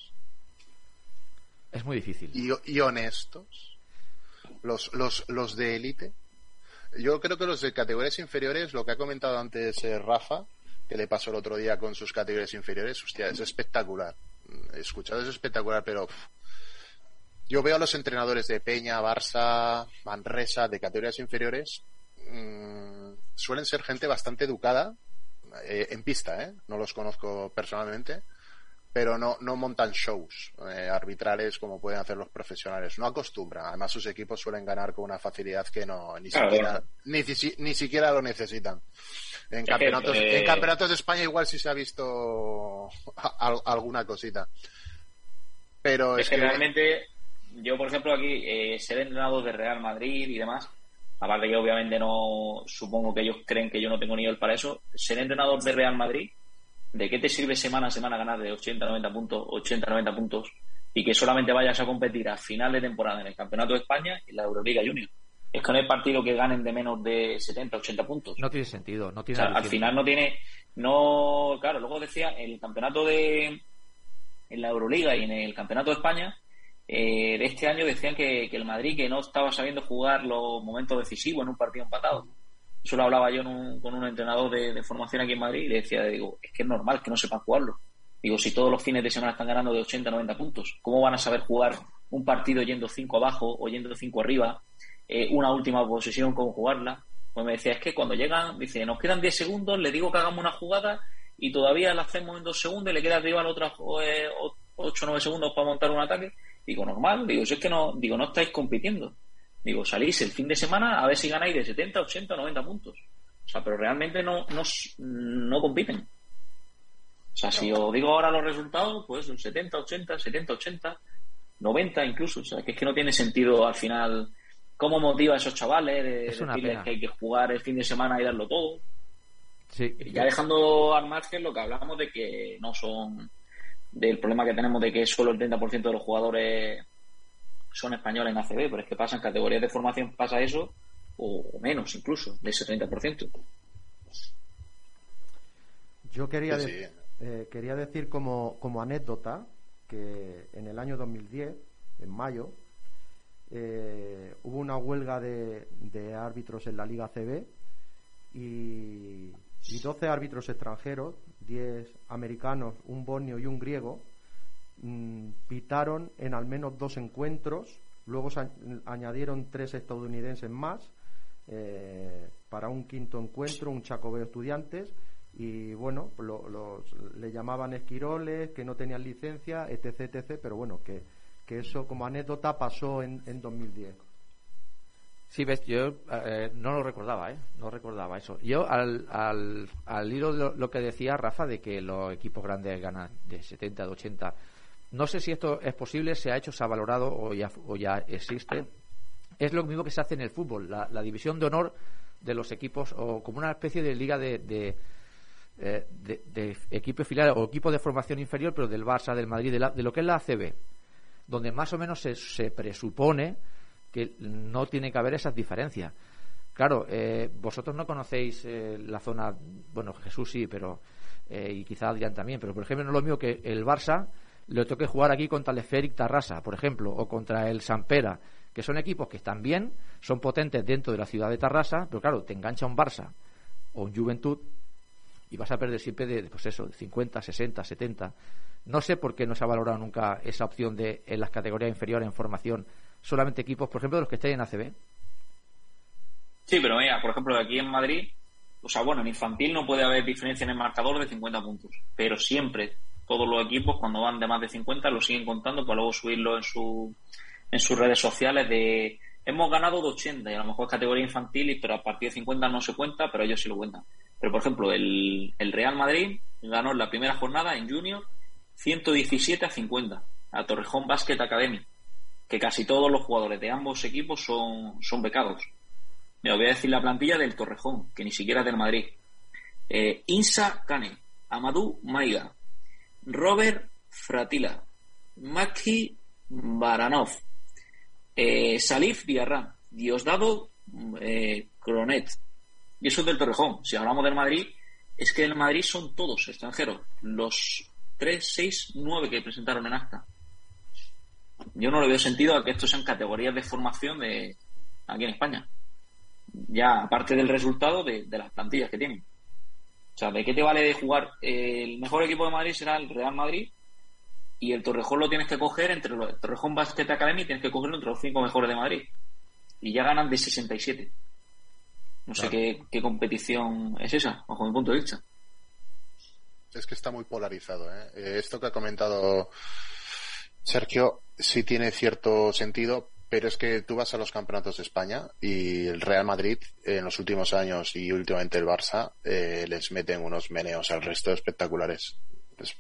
Es muy difícil. Y, honestos. Los, los, los de élite. Yo creo que los de categorías inferiores, lo que ha comentado antes eh, Rafa, que le pasó el otro día con sus categorías inferiores, hostia, es espectacular. Escuchado, es espectacular, pero yo veo a los entrenadores de Peña, Barça, Manresa, de categorías inferiores, mm, suelen ser gente bastante educada eh, en pista, ¿eh? No los conozco personalmente, pero no, no montan shows eh, arbitrales como pueden hacer los profesionales. No acostumbran. Además, sus equipos suelen ganar con una facilidad que no ni, siquiera, ni, siquiera lo necesitan. En <laughs> campeonatos, en campeonatos de España igual sí se ha visto alguna cosita. Pero es, que realmente yo, por ejemplo, aquí, eh, ser entrenador de Real Madrid y demás, aparte que obviamente no, supongo que ellos creen que yo no tengo nivel para eso, ser entrenador de Real Madrid, ¿de qué te sirve semana a semana ganar de 80, 90 puntos, 80, 90 puntos y que solamente vayas a competir a final de temporada en el Campeonato de España y la Euroliga Junior? Es que no hay partido que ganen de menos de 70, 80 puntos. No tiene sentido, no tiene Al final no tiene, no, claro, luego decía, el campeonato de, en la Euroliga y en el Campeonato de España, eh, de este año decían que, el Madrid que no estaba sabiendo jugar los momentos decisivos en un partido empatado. Eso lo hablaba yo con un entrenador de, formación aquí en Madrid y le decía, digo, es que es normal que no sepan jugarlo. Digo, si todos los fines de semana están ganando de 80 90 puntos, ¿cómo van a saber jugar un partido yendo 5 abajo o yendo 5 arriba? Eh, una última posesión, ¿cómo jugarla? Pues me decía, es que cuando llegan, dice, nos quedan 10 segundos, le digo que hagamos una jugada y todavía la hacemos en 2 segundos y le queda arriba otras 8 o 9 segundos para montar un ataque Digo, normal, digo, si es que no, digo, no estáis compitiendo. Digo, salís el fin de semana a ver si ganáis de 70, 80, 90 puntos. O sea, pero realmente no, no, no compiten. O sea, si os digo ahora los resultados, pues 70, 80, 70, 80, 90 incluso. O sea, que es que no tiene sentido al final cómo motiva a esos chavales de decirles que hay que jugar el fin de semana y darlo todo. Sí. Ya dejando al margen lo que hablamos de que no son del problema que tenemos de que solo el 30% de los jugadores son españoles en ACB, pero es que pasa en categorías de formación, pasa eso, o, menos incluso, de ese 30%. Yo quería, eh, quería decir como, como anécdota que en el año 2010, en mayo, eh, hubo una huelga de, de, árbitros en la Liga CB y, y 12 árbitros extranjeros, 10 americanos, un bosnio y un griego, mm, pitaron en al menos dos encuentros, luego se añadieron tres estadounidenses más eh, para un quinto encuentro, un Chacobeo Estudiantes, y bueno, le llamaban esquiroles, que no tenían licencia, etc, etc, pero bueno, que que eso como anécdota pasó en, en 2010. Sí, ves, yo eh, no lo recordaba, ¿eh? No recordaba eso. Yo, al, al, al hilo de lo, que decía Rafa, de que los equipos grandes ganan de 70, de 80, no sé si esto es posible, se ha hecho, se ha valorado o ya, o ya existe. Es lo mismo que se hace en el fútbol, la, división de honor de los equipos, o como una especie de liga de, de, eh, de, equipo filial o equipo de formación inferior, pero del Barça, del Madrid, de, de lo que es la ACB donde más o menos se, presupone que no tiene que haber esas diferencias. Claro, eh, vosotros no conocéis eh, la zona, bueno, Jesús sí, pero eh, y quizá Adrián también, pero por ejemplo no es lo mismo que el Barça le toque jugar aquí contra el Esferic Tarrasa, por ejemplo, o contra el Sampera, que son equipos que están bien, son potentes dentro de la ciudad de Tarrasa, pero claro, te engancha un Barça o un Juventud y vas a perder siempre de, pues eso, de 50, 60, 70. No sé por qué no se ha valorado nunca esa opción de en las categorías inferiores en formación solamente equipos, por ejemplo, de los que estén en ACB. Sí, pero mira, por ejemplo, aquí en Madrid, o sea, bueno, en infantil no puede haber diferencia en el marcador de 50 puntos, pero siempre todos los equipos cuando van de más de 50 lo siguen contando para luego subirlo en su en sus redes sociales de hemos ganado de 80 y a lo mejor es categoría infantil pero a partir de 50 no se cuenta pero ellos sí lo cuentan pero por ejemplo el, el Real Madrid ganó en la primera jornada en junior 117 a 50 a Torrejón Basket Academy, que casi todos los jugadores de ambos equipos son, son becados. Me voy a decir la plantilla del Torrejón, que ni siquiera es del Madrid. Eh, Insa Kane, Amadou Maiga, Robert Fratila, Maki Baranov, eh, Salif Diarra, Diosdado eh, Cronet. Y eso es del Torrejón. Si hablamos del Madrid, es que el Madrid son todos extranjeros. Los 3, 6, 9 que presentaron en acta. Yo no le veo sentido a que esto sean categorías de formación de aquí en España. Ya aparte del resultado de, las plantillas que tienen. O sea, ¿de qué te vale de jugar? el mejor equipo de Madrid será el Real Madrid y el Torrejón lo tienes que coger entre los Torrejón Basket Academy tienes que cogerlo entre los cinco mejores de Madrid. Y ya ganan de 67. No sé qué, qué competición es esa, bajo mi punto de vista es que está muy polarizado. ¿eh? ¿eh? Esto que ha comentado Sergio sí tiene cierto sentido, pero es que tú vas a los campeonatos de España y el Real Madrid en los últimos años y últimamente el Barça eh, les meten unos meneos al resto espectaculares.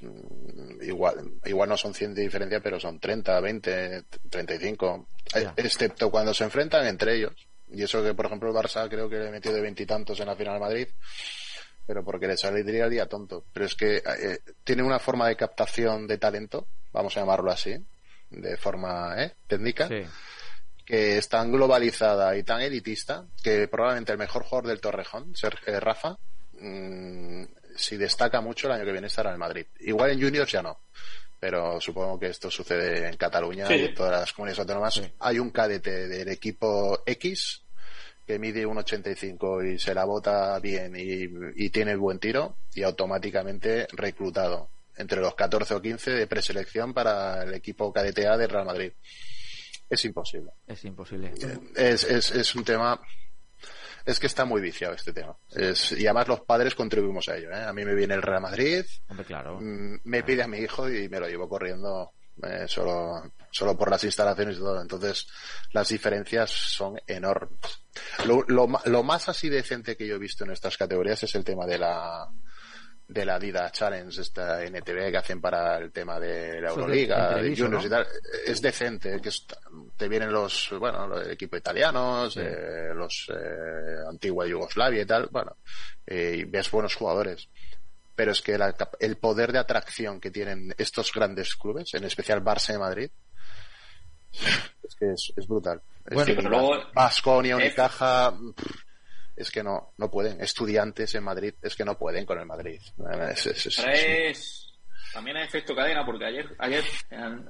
Mm, igual, igual no son 100 de diferencia, pero son 30, 20, 35, excepto cuando se enfrentan entre ellos. Y eso que, por ejemplo, el Barça creo que le metió de veintitantos en la final Madrid pero porque le saldría el día tonto. Pero es que eh, tiene una forma de captación de talento, vamos a llamarlo así, de forma ¿eh? técnica, que es tan globalizada y tan elitista que probablemente el mejor jugador del Torrejón, Sergio eh, Rafa, mm, si destaca mucho el año que viene estará en el Madrid. Igual en Juniors ya no. Pero supongo que esto sucede en Cataluña y en todas las comunidades autónomas. Hay un cadete del equipo X que mide un 85 y se la bota bien y, tiene buen tiro y automáticamente reclutado entre los 14 o 15 de preselección para el equipo KDTA de Real Madrid. Es imposible. Es imposible. Es, es, es un tema es que está muy viciado este tema. Es, y además los padres contribuimos a ello. ¿eh? A mí me viene el Real Madrid, claro. Mm, me pide a mi hijo y me lo llevo corriendo eh, solo, solo por las instalaciones y todo. Entonces, las diferencias son enormes. Lo, lo, más así decente que yo he visto en estas categorías es el tema de la de la Dida Challenge, esta NTV que hacen para el tema de la Euroliga, de, Juniors y tal, es decente, que te vienen los, bueno, los equipos italianos, eh, los eh, antigua Yugoslavia y tal, bueno, eh, y ves buenos jugadores. Pero es que el poder de atracción que tienen estos grandes clubes, en especial Barça y Madrid, es que es, es brutal. Bueno, es pero luego... Basconia, Unicaja, es que no, no pueden. Estudiantes en Madrid, es que no pueden con el Madrid. Es, es, es, es... También hay efecto cadena, porque ayer, ayer,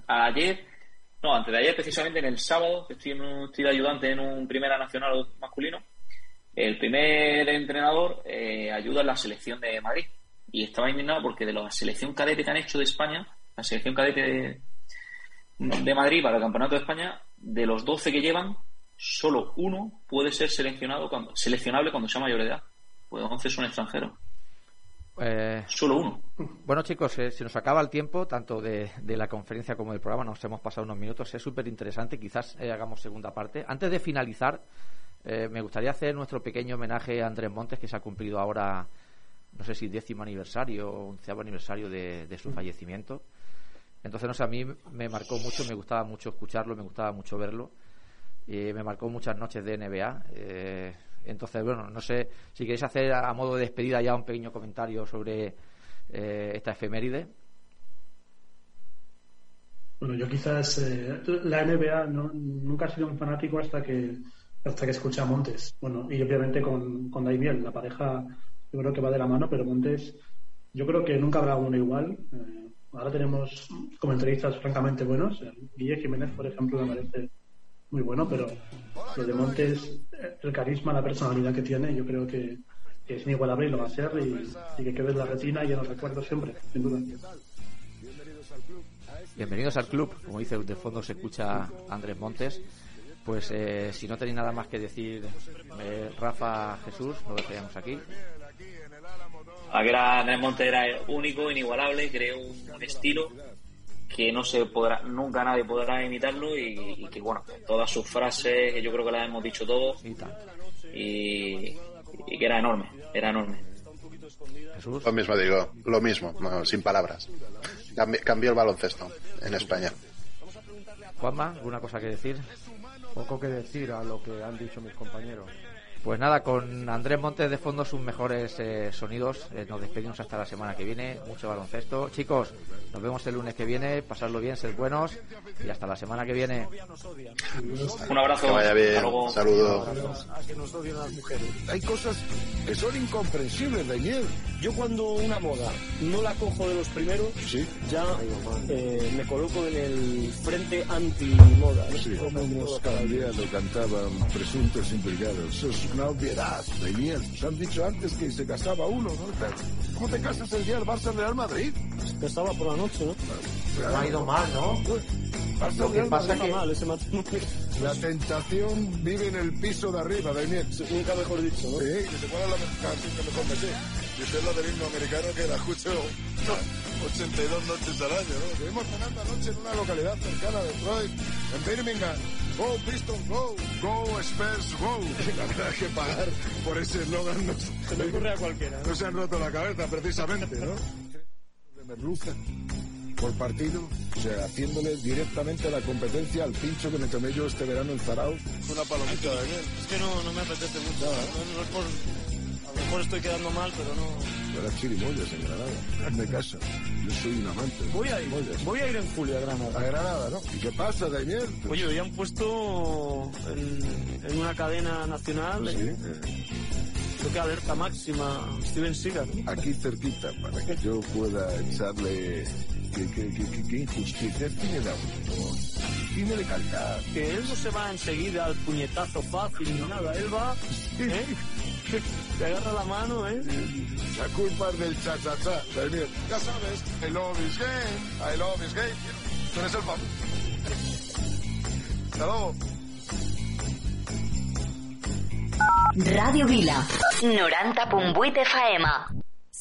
ayer, no, antes de ayer, precisamente en el sábado, que estoy, en un, estoy de ayudante en un Primera Nacional masculino, el primer entrenador eh, ayuda en la selección de Madrid. Y estaba indignado porque de la selección cadete que han hecho de España, la selección cadete de, de Madrid para el Campeonato de España, de los 12 que llevan, solo uno puede ser seleccionado cuando, seleccionable cuando sea mayor de edad. Pues 11 son extranjeros. Eh, Solo uno. Bueno, chicos, eh, se nos acaba el tiempo, tanto de, de, la conferencia como del programa. Nos hemos pasado unos minutos. Es súper interesante. Quizás eh, hagamos segunda parte. Antes de finalizar, eh, me gustaría hacer nuestro pequeño homenaje a Andrés Montes, que se ha cumplido ahora, no sé si décimo aniversario o onceavo aniversario de, de su fallecimiento. Entonces, no sé, a mí me marcó mucho, me gustaba mucho escucharlo, me gustaba mucho verlo. Y me marcó muchas noches de NBA. Eh, entonces, bueno, no sé si queréis hacer a modo de despedida ya un pequeño comentario sobre eh, esta efeméride. Bueno, yo quizás eh, la NBA no, nunca he sido un fanático hasta que hasta que escuché a Montes. Bueno, y obviamente con, con Daimiel, la pareja yo creo que va de la mano, pero Montes yo creo que nunca habrá uno igual. Eh, ahora tenemos comentaristas francamente buenos. Guille Jiménez, por ejemplo, me parece muy bueno, pero lo de Montes, el carisma, la personalidad que tiene, yo creo que, que es inigualable y lo va a ser y, y que quede en la retina y en los recuerdos siempre, sin duda. Bienvenidos al club, como dice de fondo se escucha Andrés Montes. Pues eh, si no tenéis nada más que decir, eh, Rafa, Jesús, lo dejamos aquí. Aquí era Andrés Montes era único, inigualable, creó un, un estilo que no se podrá, nunca nadie podrá imitarlo y, y, que bueno, todas sus frases, yo creo que las hemos dicho todos y, y que era enorme, era enorme. Jesús. Lo mismo digo, lo mismo, no, sin palabras. Cambi cambió el baloncesto en España. Juanma, ¿alguna cosa que decir? Poco que decir a lo que han dicho mis compañeros. Pues nada, con Andrés Montes de fondo sus mejores eh, sonidos. Eh, nos despedimos hasta la semana que viene. Mucho baloncesto. Chicos, nos vemos el lunes que viene. Pasarlo bien, ser buenos. Y hasta la semana que viene. Un abrazo. Que vaya bien. Saludos. A que nos odien las mujeres. Hay cosas que son incomprensibles, Daniel. Yo cuando una moda no la cojo de los primeros, sí. ya eh, me coloco en el frente anti-moda. ¿no? Sí, como cada día lo cantaban presuntos implicados. Una obviedad, Daniel. Se han dicho antes que se casaba uno, ¿no? ¿Cómo te casas el día del Barça Real Madrid? Que estaba por la noche, ¿no? No ha ido mal, ¿no? Barça Lo que pasa que- mal ese matrimonio. La tentación vive en el piso de arriba, Daniel. Nunca mejor dicho, ¿no? Sí, que se pueda la que mejor que sí. Y usted es lo del himno americano que la escucho 82 noches al año, ¿no? Estuvimos cenando anoche en una localidad cercana de Detroit, en Birmingham. Go Pistons, go. Go Spurs, go. <laughs> La verdad es que pagar por ese eslogan no, Se le ocurre a cualquiera. ¿no? no se han roto la cabeza precisamente, ¿no? De merluza por partido, o sea, haciéndole directamente la competencia al pincho que me tomé yo este verano en Zarao. Una palomita de aquel. Es que no, no me apetece mucho. No, no es por... A lo mejor estoy quedando mal, pero no... Era chirimoyas en Granada. Hazme caso. Yo soy un amante. de Voy a ir, chirimoyas. voy a ir en julio a Granada. A Granada, ¿no? ¿Y qué pasa, Daniel? Oye, hoy han puesto en, en una cadena nacional, Sí, eh, creo que alerta máxima, Steven Seagal. aquí cerquita, para que yo pueda echarle... ¿Qué, qué, qué, qué, qué injusticia tiene el auto? Tiene de calidad. Que él no se va enseguida al puñetazo fácil ni nada, él va, ¿eh? <laughs> Te agarra la mano, ¿eh? La culpa es del cha-cha-cha, Daniel. Ya sabes, I love is game, I love is game. Tú eres el famoso. Hasta luego. Radio Vila, 90.8 FM.